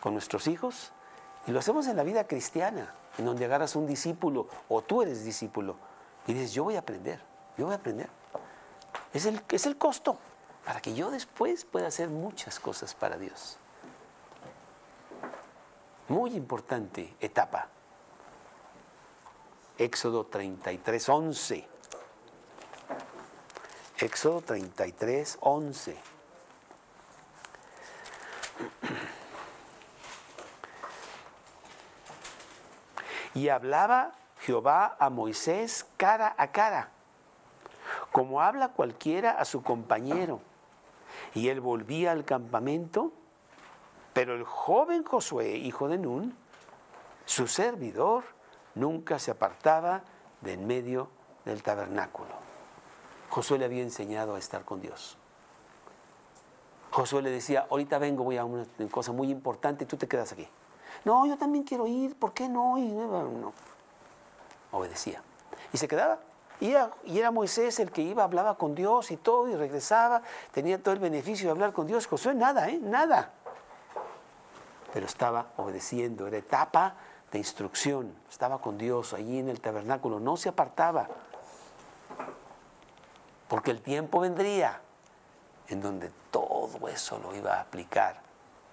con nuestros hijos y lo hacemos en la vida cristiana, en donde agarras un discípulo o tú eres discípulo y dices, yo voy a aprender, yo voy a aprender. Es el, es el costo para que yo después pueda hacer muchas cosas para Dios. Muy importante etapa. Éxodo 33, 11. Éxodo 33, 11. Y hablaba Jehová a Moisés cara a cara, como habla cualquiera a su compañero. Y él volvía al campamento, pero el joven Josué, hijo de Nun, su servidor, nunca se apartaba de en medio del tabernáculo. Josué le había enseñado a estar con Dios. Josué le decía, ahorita vengo, voy a una cosa muy importante, tú te quedas aquí. No, yo también quiero ir, ¿por qué no? Y no. Obedecía. Y se quedaba. Y era, Moisés el que iba, hablaba con Dios y todo, y regresaba, tenía todo el beneficio de hablar con Dios. Josué nada, ¿eh? Nada. Pero estaba obedeciendo, era etapa de instrucción. Estaba con Dios allí en el tabernáculo, no se apartaba. Porque el tiempo vendría en donde todo eso lo iba a aplicar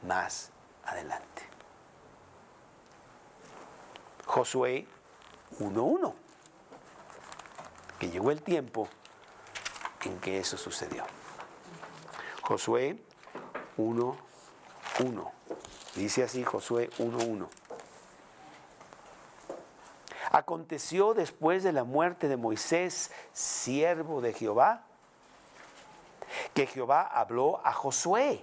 más adelante. Josué 1.1, que llegó el tiempo en que eso sucedió. Josué 1.1, dice así Josué 1.1. Aconteció después de la muerte de Moisés, siervo de Jehová, que Jehová habló a Josué,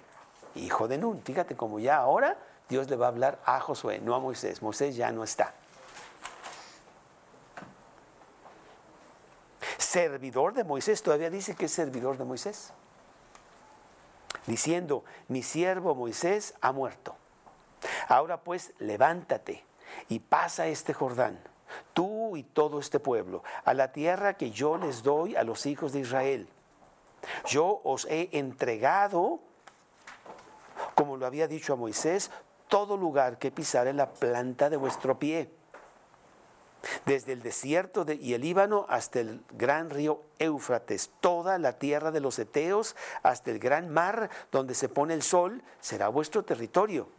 hijo de Nun. Fíjate como ya ahora Dios le va a hablar a Josué, no a Moisés. Moisés ya no está. Servidor de Moisés, todavía dice que es servidor de Moisés, diciendo, mi siervo Moisés ha muerto. Ahora pues, levántate y pasa este Jordán, tú y todo este pueblo, a la tierra que yo les doy a los hijos de Israel. Yo os he entregado, como lo había dicho a Moisés, todo lugar que pisare la planta de vuestro pie desde el desierto de, y el Líbano hasta el gran río Éufrates, toda la tierra de los Eteos hasta el gran mar donde se pone el sol, será vuestro territorio.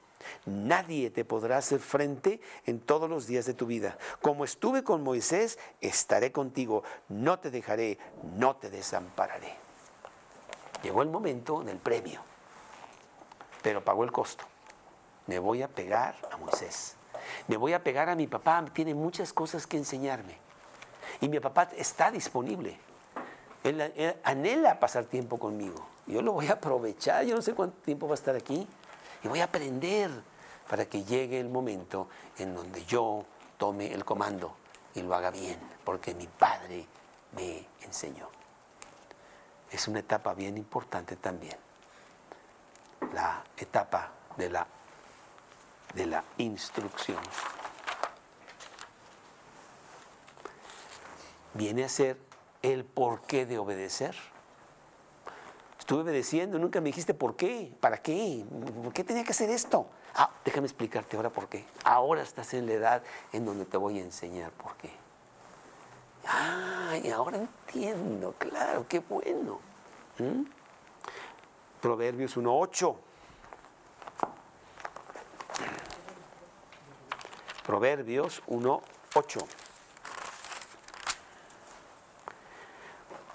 Nadie te podrá hacer frente en todos los días de tu vida. Como estuve con Moisés, estaré contigo. No te dejaré, no te desampararé. Llegó el momento del premio, pero pagó el costo. Me voy a pegar a Moisés. Me voy a pegar a mi papá, tiene muchas cosas que enseñarme. Y mi papá está disponible. Él, anhela pasar tiempo conmigo. Yo lo voy a aprovechar, yo no sé cuánto tiempo va a estar aquí. Y voy a aprender para que llegue el momento en donde yo tome el comando y lo haga bien, porque mi padre me enseñó. Es una etapa bien importante también, la etapa de la de la instrucción. Viene a ser el porqué de obedecer. Estuve obedeciendo, nunca me dijiste por qué, para qué, por qué tenía que hacer esto. Ah, déjame explicarte ahora por qué. Ahora estás en la edad en donde te voy a enseñar por qué. Ay, ahora entiendo, claro, qué bueno. ¿Mm? Proverbios 1.8. Proverbios 1.8.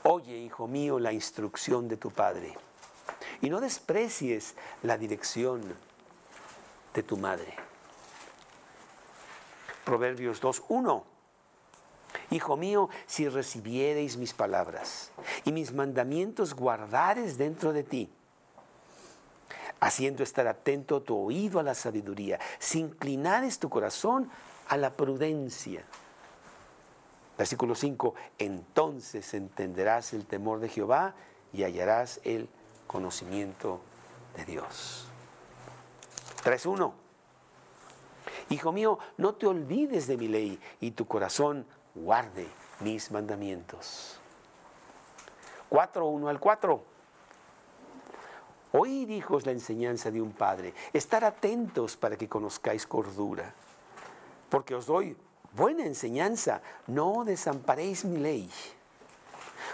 Oye, hijo mío, la instrucción de tu padre y no desprecies la dirección de tu madre. Proverbios 2.1. Hijo mío, si recibiereis mis palabras y mis mandamientos guardares dentro de ti, haciendo estar atento tu oído a la sabiduría, si inclinares tu corazón a la prudencia. Versículo 5, entonces entenderás el temor de Jehová y hallarás el conocimiento de Dios. 3.1. Hijo mío, no te olvides de mi ley y tu corazón guarde mis mandamientos. 4, 1 al 4. Oíd, hijos, la enseñanza de un padre. Estar atentos para que conozcáis cordura. Porque os doy buena enseñanza. No desamparéis mi ley.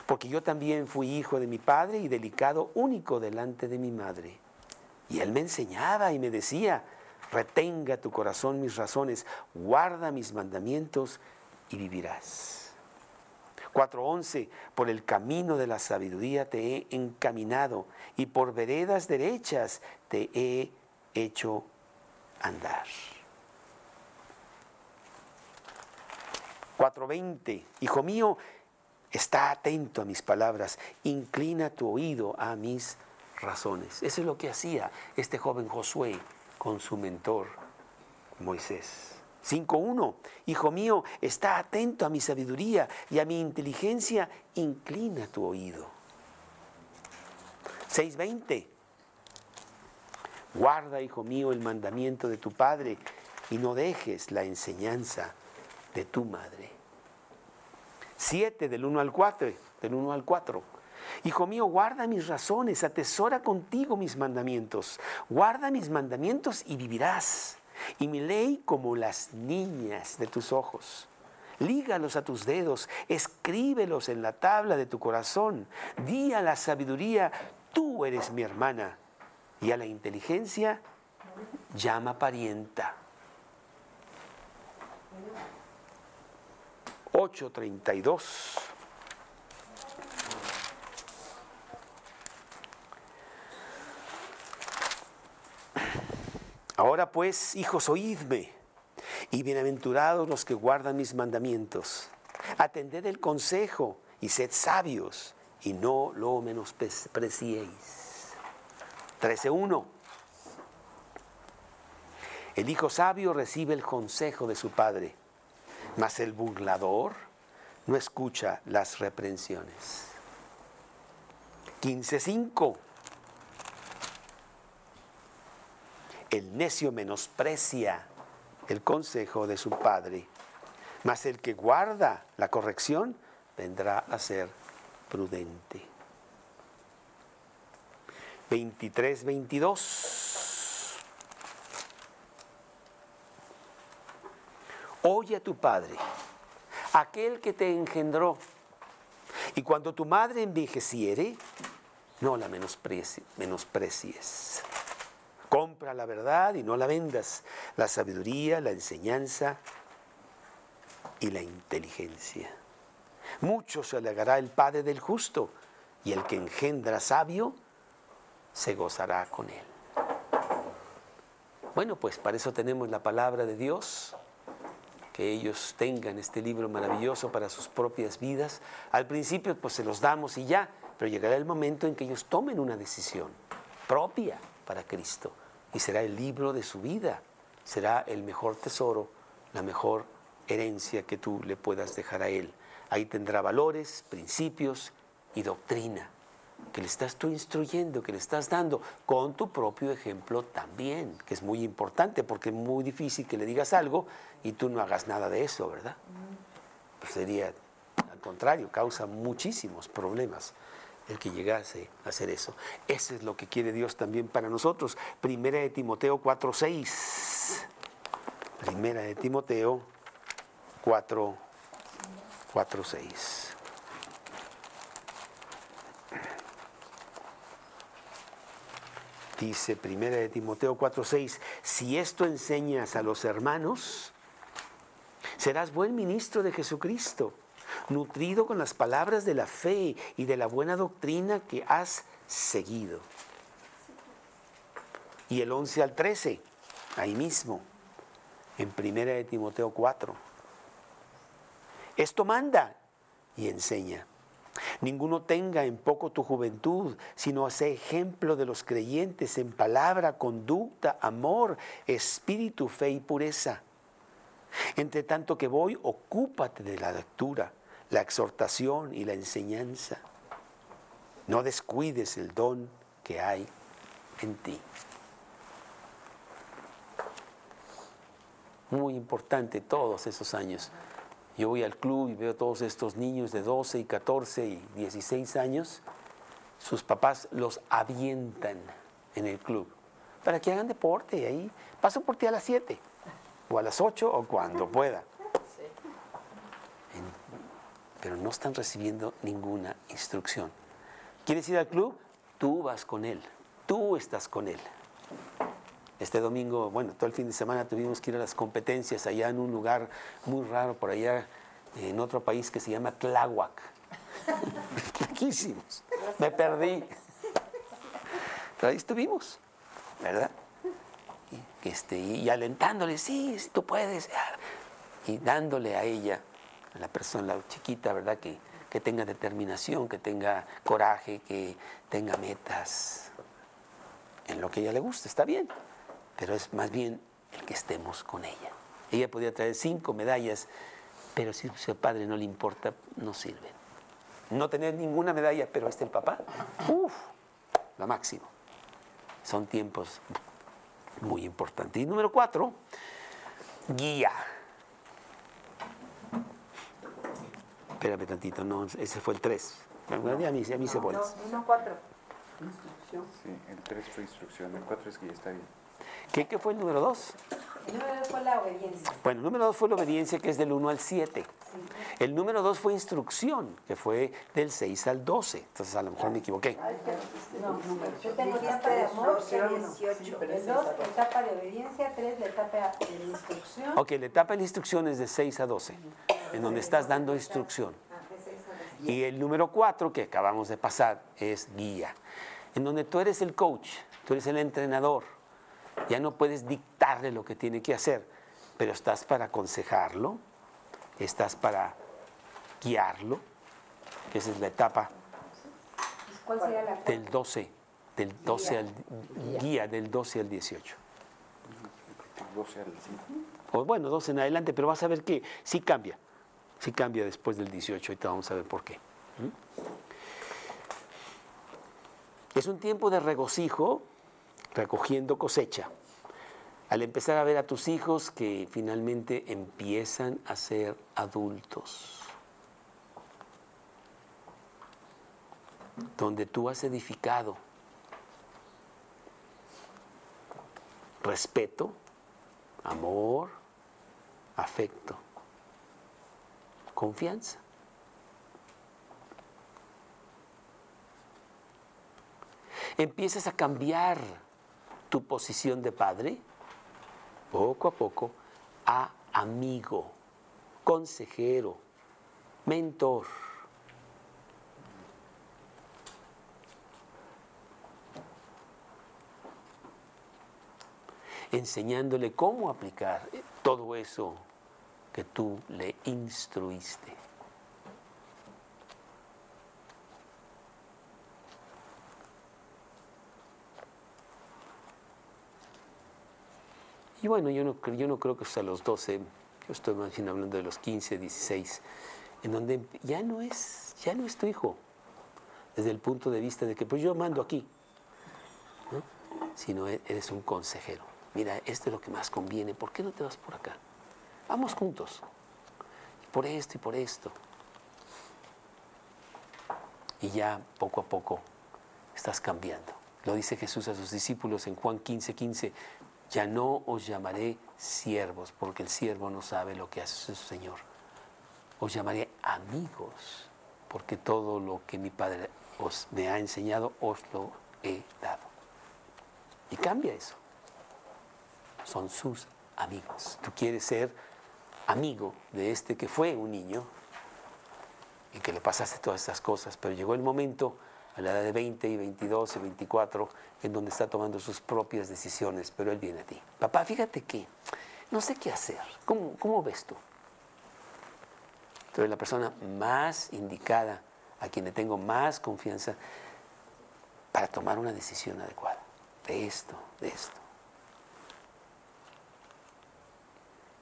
Porque yo también fui hijo de mi padre y delicado único delante de mi madre. Y él me enseñaba y me decía, retenga tu corazón mis razones, guarda mis mandamientos y vivirás. 4.11, por el camino de la sabiduría te he encaminado y por veredas derechas te he hecho andar. 4.20, hijo mío, está atento a mis palabras, inclina tu oído a mis razones. Eso es lo que hacía este joven Josué con su mentor Moisés. 5.1. Hijo mío, está atento a mi sabiduría y a mi inteligencia, inclina tu oído. 6.20. Guarda, hijo mío, el mandamiento de tu padre y no dejes la enseñanza de tu madre. 7 del 1 al 4, del 1 al 4. Hijo mío, guarda mis razones, atesora contigo mis mandamientos. Guarda mis mandamientos y vivirás. Y mi ley como las niñas de tus ojos. Lígalos a tus dedos, escríbelos en la tabla de tu corazón. Di a la sabiduría, tú eres mi hermana. Y a la inteligencia, llama parienta. 832. Ahora pues, hijos, oídme, y bienaventurados los que guardan mis mandamientos. Atended el consejo y sed sabios, y no lo menospreciéis. 13.1. El hijo sabio recibe el consejo de su padre, mas el burlador no escucha las reprensiones. 15.5. El necio menosprecia el consejo de su padre, mas el que guarda la corrección vendrá a ser prudente. 23, 22. Oye a tu padre, aquel que te engendró, y cuando tu madre envejeciere, no la menosprecies. La verdad y no la vendas. La sabiduría, la enseñanza y la inteligencia. Mucho se alegará el Padre del justo y el que engendra sabio se gozará con él. Bueno, pues para eso tenemos la palabra de Dios, que ellos tengan este libro maravilloso para sus propias vidas. Al principio pues se los damos y ya, pero llegará el momento en que ellos tomen una decisión propia para Cristo y será el libro de su vida, será el mejor tesoro, la mejor herencia que tú le puedas dejar a Él. Ahí tendrá valores, principios y doctrina que le estás tú instruyendo, que le estás dando, con tu propio ejemplo también, que es muy importante porque es muy difícil que le digas algo y tú no hagas nada de eso, ¿verdad? Pues sería al contrario, causa muchísimos problemas el que llegase a hacer eso. Eso es lo que quiere Dios también para nosotros. Primera de Timoteo 4.6. Primera de Timoteo 4, 6. Dice Primera de Timoteo 4:6, si esto enseñas a los hermanos, serás buen ministro de Jesucristo nutrido con las palabras de la fe y de la buena doctrina que has seguido. Y el 11 al 13, ahí mismo, en 1 de Timoteo 4. Esto manda y enseña. Ninguno tenga en poco tu juventud, sino hace ejemplo de los creyentes en palabra, conducta, amor, espíritu, fe y pureza. Entre tanto que voy, ocúpate de la lectura la exhortación y la enseñanza. No descuides el don que hay en ti. Muy importante todos esos años. Yo voy al club y veo todos estos niños de 12 y 14 y 16 años, sus papás los avientan en el club para que hagan deporte y ahí paso por ti a las 7 o a las 8 o cuando pueda. Pero no están recibiendo ninguna instrucción. ¿Quieres ir al club? Tú vas con él, tú estás con él. Este domingo, bueno, todo el fin de semana tuvimos que ir a las competencias allá en un lugar muy raro por allá en otro país que se llama Tláhuac. Riquísimos. Me perdí. Pero ahí estuvimos, ¿verdad? Y, este, y alentándole, sí, tú puedes. Y dándole a ella, la persona, la chiquita, ¿verdad? Que, que tenga determinación, que tenga coraje, que tenga metas en lo que ella le gusta, está bien, pero es más bien el que estemos con ella. Ella podía traer cinco medallas, pero si su padre no le importa, no sirve. No tener ninguna medalla, pero este el papá, uff, la máximo. Son tiempos muy importantes. Y número cuatro, guía. Espérame tantito, no, ese fue el tres. Bueno, ya me hice, ya me hice bolas. Uno, cuatro. Instrucción. Sí, el 3 fue instrucción, el 4 es guía, está bien. ¿Qué, qué fue el número dos? El número fue la obediencia. Bueno, el número dos fue la obediencia, que es del 1 al 7. El número dos fue instrucción, que fue del 6 al 12. Entonces, a lo mejor me equivoqué. No, yo tengo etapa de amor, el 18. El 2, etapa de obediencia. 3, la etapa de instrucción. Ok, la etapa de la instrucción es de 6 a 12, en donde estás dando instrucción. Y el número 4, que acabamos de pasar, es guía, en donde tú eres el coach, tú eres el entrenador. Ya no puedes dictarle lo que tiene que hacer, pero estás para aconsejarlo, estás para guiarlo. Esa es la etapa ¿Cuál sería la del 12, del 12 al guía del 12 al 18. 12 al 5. O bueno, 12 en adelante, pero vas a ver que sí cambia. Sí cambia después del 18, ahorita vamos a ver por qué. ¿Mm? Es un tiempo de regocijo, recogiendo cosecha. Al empezar a ver a tus hijos que finalmente empiezan a ser adultos. Donde tú has edificado respeto, amor, afecto, confianza. Empiezas a cambiar tu posición de padre, poco a poco, a amigo, consejero, mentor. enseñándole cómo aplicar todo eso tú le instruiste. Y bueno, yo no, yo no creo que sea los 12, yo estoy más bien hablando de los 15, 16, en donde ya no es, ya no es tu hijo, desde el punto de vista de que pues yo mando aquí, ¿no? sino e- eres un consejero. Mira, esto es lo que más conviene, ¿por qué no te vas por acá? Vamos juntos, por esto y por esto. Y ya poco a poco estás cambiando. Lo dice Jesús a sus discípulos en Juan 15, 15. Ya no os llamaré siervos, porque el siervo no sabe lo que hace su Señor. Os llamaré amigos, porque todo lo que mi Padre os me ha enseñado os lo he dado. Y cambia eso. Son sus amigos. Tú quieres ser amigo de este que fue un niño y que le pasaste todas estas cosas, pero llegó el momento a la edad de 20 y 22 y 24 en donde está tomando sus propias decisiones, pero él viene a ti. Papá, fíjate que no sé qué hacer. ¿Cómo, cómo ves tú? Tú eres la persona más indicada, a quien le tengo más confianza para tomar una decisión adecuada. De esto, de esto.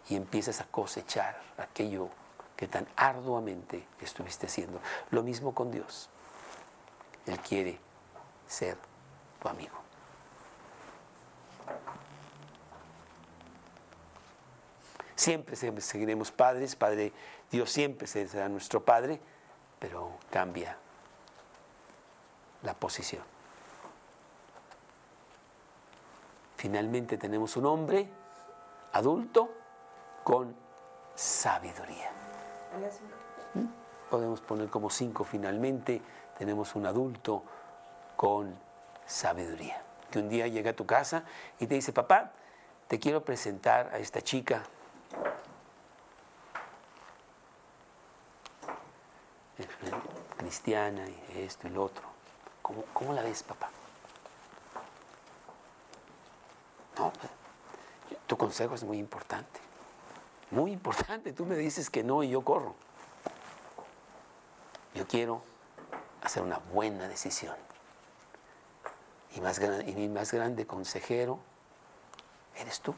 Y empiezas a cosechar aquello que tan arduamente estuviste haciendo. Lo mismo con Dios. Él quiere ser tu amigo. Siempre seguiremos padres, Padre, Dios siempre será nuestro Padre, pero cambia la posición. Finalmente tenemos un hombre adulto con sabiduría. Podemos poner como cinco finalmente. Tenemos un adulto con sabiduría. Que un día llega a tu casa y te dice, papá, te quiero presentar a esta chica. cristiana y esto y lo otro. ¿Cómo, cómo la ves, papá? No, tu consejo es muy importante. Muy importante. Tú me dices que no y yo corro. Yo quiero hacer una buena decisión. Y, mi más grande consejero eres tú.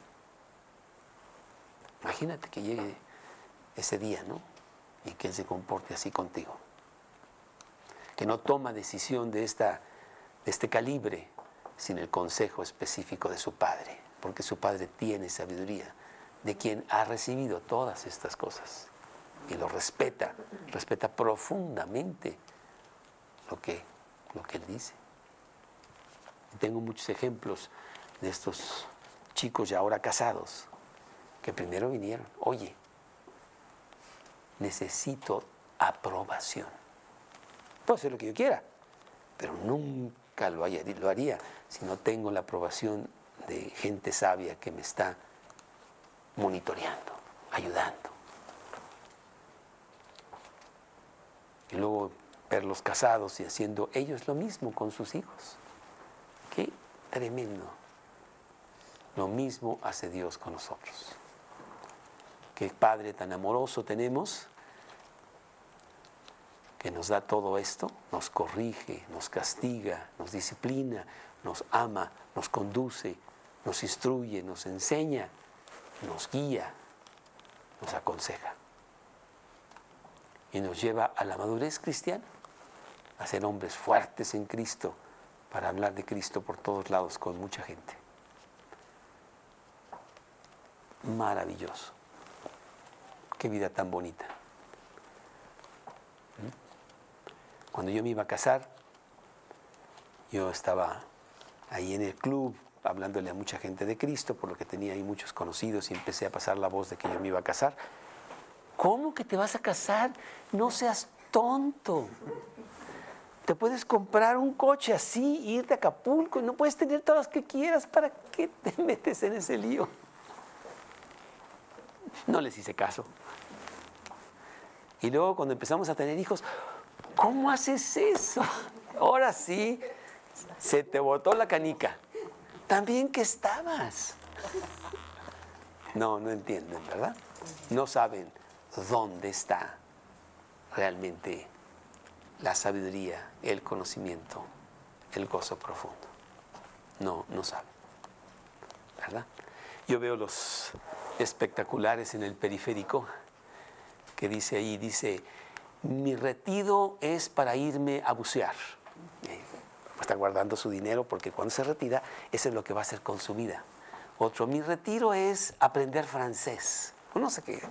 Imagínate que llegue ese día, ¿no? Y que Él se comporte así contigo. Que no toma decisión de, esta, de este calibre sin el consejo específico de su Padre, porque su Padre tiene sabiduría, de quien ha recibido todas estas cosas y lo respeta, respeta profundamente lo que, lo que Él dice. tengo muchos ejemplos de estos chicos ya ahora casados que primero vinieron, oye, necesito aprobación. Puedo hacer lo que yo quiera, pero nunca lo, lo haría si no tengo la aprobación de gente sabia que me está monitoreando, ayudando. Y luego verlos casados y haciendo ellos lo mismo con sus hijos. Qué tremendo. Lo mismo hace Dios con nosotros. Qué Padre tan amoroso tenemos que nos da todo esto, nos corrige, nos castiga, nos disciplina, nos ama, nos conduce, nos instruye, nos enseña, nos guía, nos aconseja y nos lleva a la madurez cristiana, a ser hombres fuertes en Cristo, para hablar de Cristo por todos lados con mucha gente. Maravilloso. Qué vida tan bonita. Cuando yo me iba a casar, yo estaba ahí en el club hablándole a mucha gente de Cristo, por lo que tenía ahí muchos conocidos y empecé a pasar la voz de que yo me iba a casar. ¿Cómo que te vas a casar? No seas tonto. Te puedes comprar un coche así, irte a Acapulco y no puedes tener todas las que quieras. ¿Para qué te metes en ese lío? No les hice caso. Y luego cuando empezamos a tener hijos, ¿Cómo haces eso? Ahora sí, se te botó la canica. También que estabas. No, no entienden, ¿verdad? No saben dónde está realmente la sabiduría, el conocimiento, el gozo profundo. No, no saben. ¿Verdad? Yo veo los espectaculares en el periférico que dice ahí, dice, mi retiro es para irme a bucear. Eh, está guardando su dinero porque cuando se retira, eso es lo que va a hacer con su vida. Otro, mi retiro es aprender francés. No sé qué.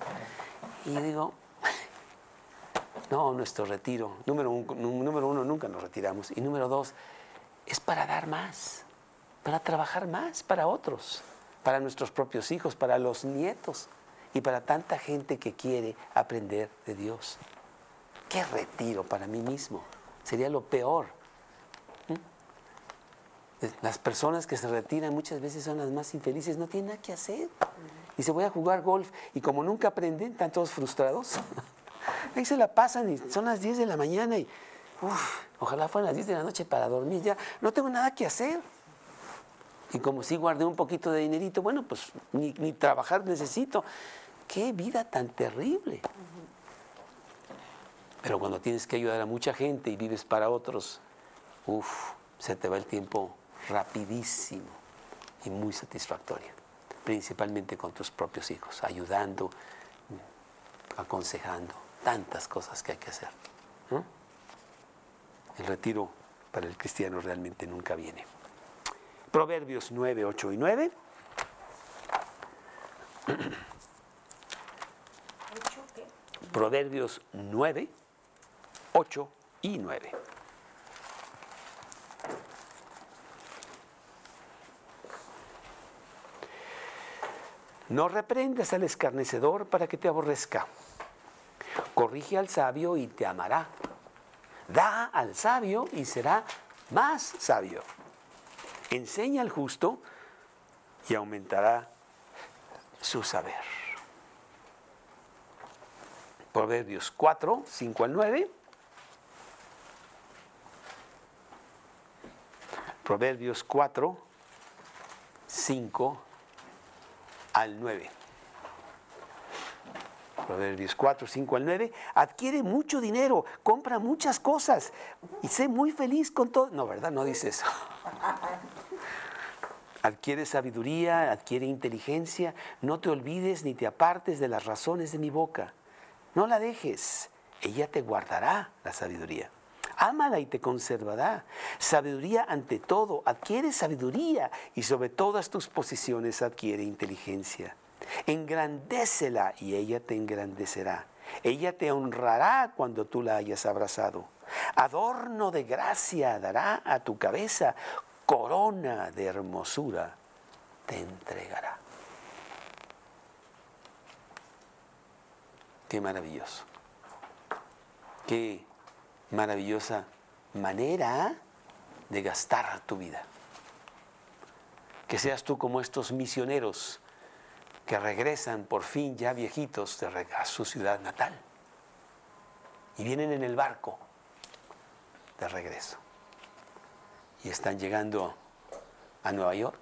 Y digo, no, nuestro retiro, número, número uno, nunca nos retiramos. Y número dos, es para dar más, para trabajar más para otros, para nuestros propios hijos, para los nietos y para tanta gente que quiere aprender de Dios. ¿Qué retiro para mí mismo? Sería lo peor. ¿Mm? Las personas que se retiran muchas veces son las más infelices, no tienen nada que hacer. Y se voy a jugar golf y como nunca aprenden, están todos frustrados. Ahí se la pasan y son las 10 de la mañana y ojalá fueran las 10 de la noche para dormir ya. No tengo nada que hacer. Y como sí guardé un poquito de dinerito, bueno, pues ni, ni trabajar necesito. Qué vida tan terrible. Pero cuando tienes que ayudar a mucha gente y vives para otros, uff, se te va el tiempo rapidísimo y muy satisfactorio, principalmente con tus propios hijos, ayudando, aconsejando, tantas cosas que hay que hacer. El retiro para el cristiano realmente nunca viene. Proverbios 9, 8 y 9. Proverbios 9, 8 y 9. No reprendas al escarnecedor para que te aborrezca. Corrige al sabio y te amará. Da al sabio y será más sabio. Enseña al justo y aumentará su saber. Proverbios 4, 5 al 9. Proverbios 4, 5 al 9. Proverbios 4, 5 al 9. Adquiere mucho dinero, compra muchas cosas y sé muy feliz con todo. No, ¿verdad? No dice eso. Adquiere sabiduría, adquiere inteligencia. No te olvides ni te apartes de las razones de mi boca. No la dejes. Ella te guardará la sabiduría. Ámala y te conservará. Sabiduría ante todo, adquiere sabiduría y sobre todas tus posiciones adquiere inteligencia. Engrandécela y ella te engrandecerá. Ella te honrará cuando tú la hayas abrazado. Adorno de gracia dará a tu cabeza, corona de hermosura te entregará. Qué maravilloso. Qué maravillosa manera de gastar tu vida. Que seas tú como estos misioneros que regresan por fin ya viejitos de a su ciudad natal. Y vienen en el barco de regreso. Y están llegando a Nueva York.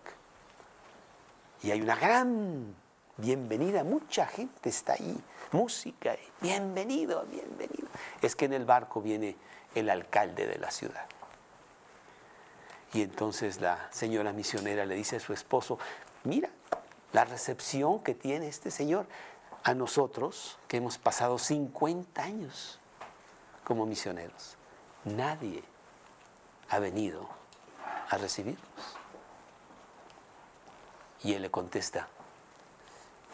Y hay una gran bienvenida, mucha gente está ahí, música, bienvenido, bienvenido. Es que en el barco viene el alcalde de la ciudad. Y entonces la señora misionera le dice a su esposo, mira la recepción que tiene este señor a nosotros que hemos pasado 50 años como misioneros. Nadie ha venido a recibirnos. Y él le contesta,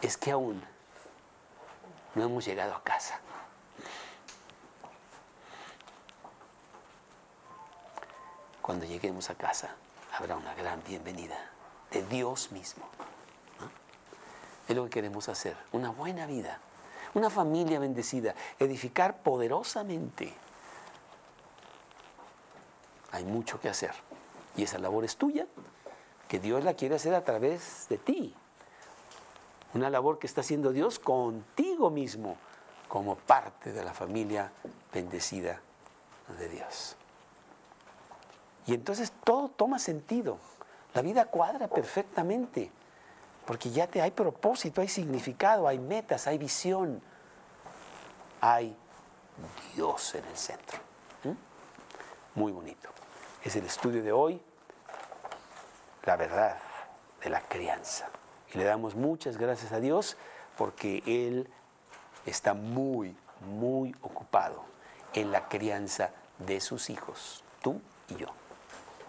es que aún no hemos llegado a casa. Cuando lleguemos a casa habrá una gran bienvenida de Dios mismo. Es lo que queremos hacer, una buena vida, una familia bendecida, edificar poderosamente. Hay mucho que hacer y esa labor es tuya, que Dios la quiere hacer a través de ti, una labor que está haciendo Dios contigo mismo como parte de la familia bendecida de Dios. Y entonces todo toma sentido. La vida cuadra perfectamente, porque ya te hay propósito, hay significado, hay metas, hay visión, hay Dios en el centro. ¿Mm? Muy bonito. Es el estudio de hoy, la verdad de la crianza. Y le damos muchas gracias a Dios porque Él está muy, muy ocupado en la crianza de sus hijos, tú y yo.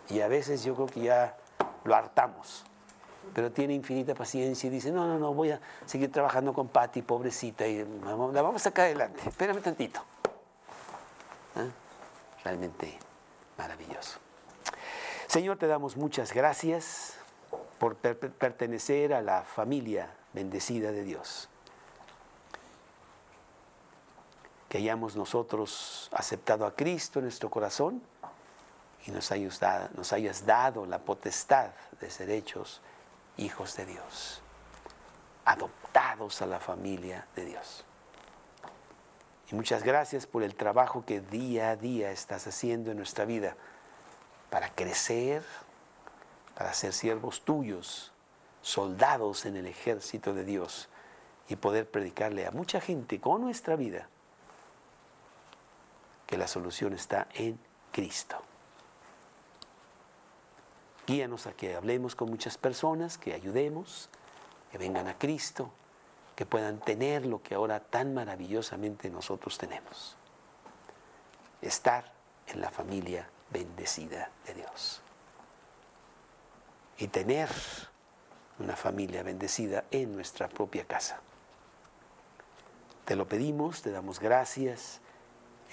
Y a veces yo creo que ya lo hartamos, pero tiene infinita paciencia y dice, no, no, no, voy a seguir trabajando con Patti, pobrecita, y la vamos a sacar adelante, espérame tantito. ¿Ah? Realmente maravilloso. Señor, te damos muchas gracias por pertenecer a la familia bendecida de Dios. Que hayamos nosotros aceptado a Cristo en nuestro corazón y nos hayas, dado, nos hayas dado la potestad de ser hechos hijos de Dios, adoptados a la familia de Dios. Y muchas gracias por el trabajo que día a día estás haciendo en nuestra vida para crecer para ser siervos tuyos, soldados en el ejército de Dios y poder predicarle a mucha gente con nuestra vida que la solución está en Cristo. Guíanos a que hablemos con muchas personas, que ayudemos, que vengan a Cristo, que puedan tener lo que ahora tan maravillosamente nosotros tenemos. Estar en la familia bendecida de Dios y tener una familia bendecida en nuestra propia casa. Te lo pedimos, te damos gracias